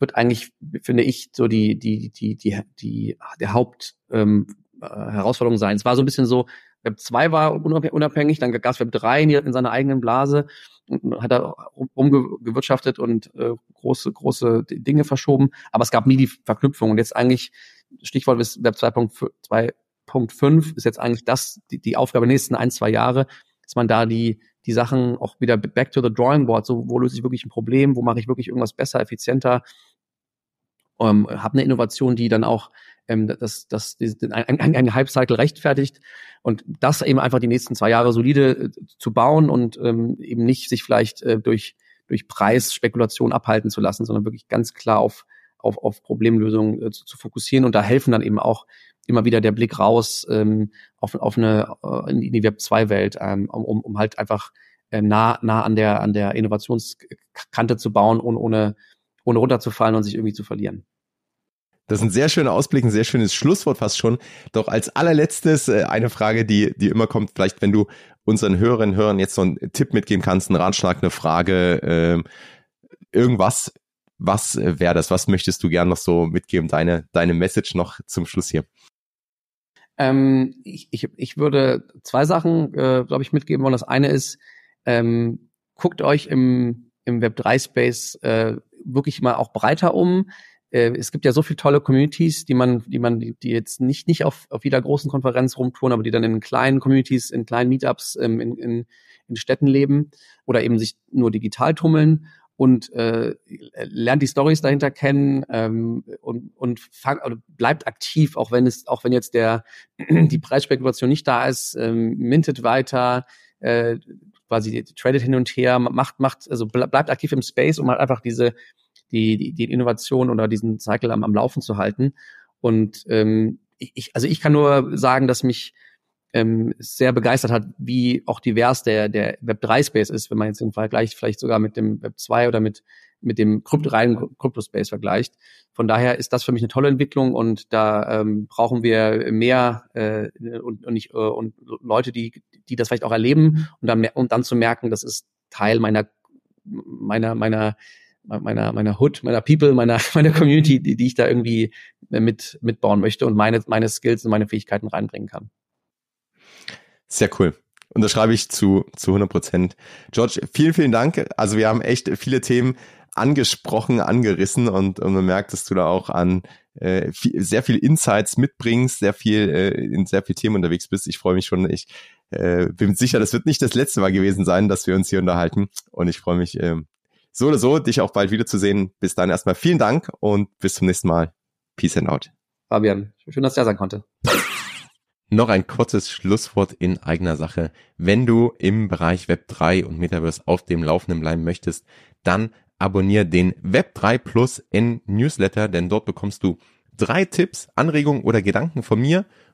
Speaker 1: wird eigentlich, finde ich, so die, die, die, die, die, der Haupt, ähm, äh, Herausforderung sein. Es war so ein bisschen so, Web 2 war unabhängig, dann gab es Web 3 in, in seiner eigenen Blase und hat da rumgewirtschaftet und äh, große, große Dinge verschoben, aber es gab nie die Verknüpfung. Und jetzt eigentlich, Stichwort ist Web 2.5 ist jetzt eigentlich das, die, die Aufgabe der nächsten ein, zwei Jahre, dass man da die, die Sachen auch wieder back to the drawing board, so wo löse ich wirklich ein Problem, wo mache ich wirklich irgendwas besser, effizienter, ähm, habe eine Innovation, die dann auch ähm, das, das, ein, ein, ein Hype-Cycle rechtfertigt und das eben einfach die nächsten zwei Jahre solide äh, zu bauen und ähm, eben nicht sich vielleicht äh, durch, durch Preisspekulation abhalten zu lassen, sondern wirklich ganz klar auf, auf, auf Problemlösungen äh, zu, zu fokussieren und da helfen dann eben auch immer wieder der Blick raus ähm, auf, auf eine äh, in die Web 2 Welt, ähm, um, um halt einfach äh, nah nah an der an der Innovationskante zu bauen, ohne ohne ohne runterzufallen und sich irgendwie zu verlieren.
Speaker 2: Das ist ein sehr schöner Ausblick, ein sehr schönes Schlusswort fast schon. Doch als allerletztes äh, eine Frage, die, die immer kommt, vielleicht wenn du unseren Hörerinnen und Hörern jetzt so einen Tipp mitgeben kannst, einen Ratschlag, eine Frage, äh, irgendwas, was äh, wäre das? Was möchtest du gern noch so mitgeben? Deine, deine Message noch zum Schluss hier.
Speaker 1: Ähm, ich, ich, ich würde zwei Sachen, äh, glaube ich, mitgeben wollen. Das eine ist, ähm, guckt euch im, im Web3-Space äh, wirklich mal auch breiter um äh, es gibt ja so viele tolle Communities, die man, die man, die jetzt nicht nicht auf, auf jeder großen Konferenz rumtouren, aber die dann in kleinen Communities, in kleinen Meetups ähm, in, in, in Städten leben oder eben sich nur digital tummeln und äh, lernt die Stories dahinter kennen ähm, und und fang, bleibt aktiv, auch wenn es auch wenn jetzt der die Preisspekulation nicht da ist, ähm, mintet weiter, äh, quasi tradet hin und her, macht macht also bleibt aktiv im Space, um halt einfach diese die, die, die Innovation oder diesen Cycle am, am Laufen zu halten. Und ähm, ich, also ich kann nur sagen, dass mich ähm, sehr begeistert hat, wie auch divers der, der Web3-Space ist, wenn man jetzt im Vergleich vielleicht sogar mit dem Web2 oder mit, mit dem Krypt reinen Krypto-Space vergleicht. Von daher ist das für mich eine tolle Entwicklung und da ähm, brauchen wir mehr äh, und, und, nicht, äh, und Leute, die, die das vielleicht auch erleben und dann, und dann zu merken, das ist Teil meiner meiner meiner meiner, meiner Hood, meiner People, meiner, meiner Community, die, die ich da irgendwie mit, mitbauen möchte und meine, meine Skills und meine Fähigkeiten reinbringen kann.
Speaker 2: Sehr cool. Und das schreibe ich zu, zu 100 Prozent. George, vielen, vielen Dank. Also wir haben echt viele Themen angesprochen, angerissen und, und man merkt, dass du da auch an äh, viel, sehr viel Insights mitbringst, sehr viel äh, in sehr viel Themen unterwegs bist. Ich freue mich schon. Ich äh, bin sicher, das wird nicht das letzte Mal gewesen sein, dass wir uns hier unterhalten. Und ich freue mich äh, so oder so, dich auch bald wiederzusehen. Bis dann erstmal vielen Dank und bis zum nächsten Mal. Peace and out.
Speaker 1: Fabian, schön, dass ich da sein konnte.
Speaker 2: Noch ein kurzes Schlusswort in eigener Sache. Wenn du im Bereich Web 3 und Metaverse auf dem Laufenden bleiben möchtest, dann abonniere den Web 3 Plus N Newsletter, denn dort bekommst du drei Tipps, Anregungen oder Gedanken von mir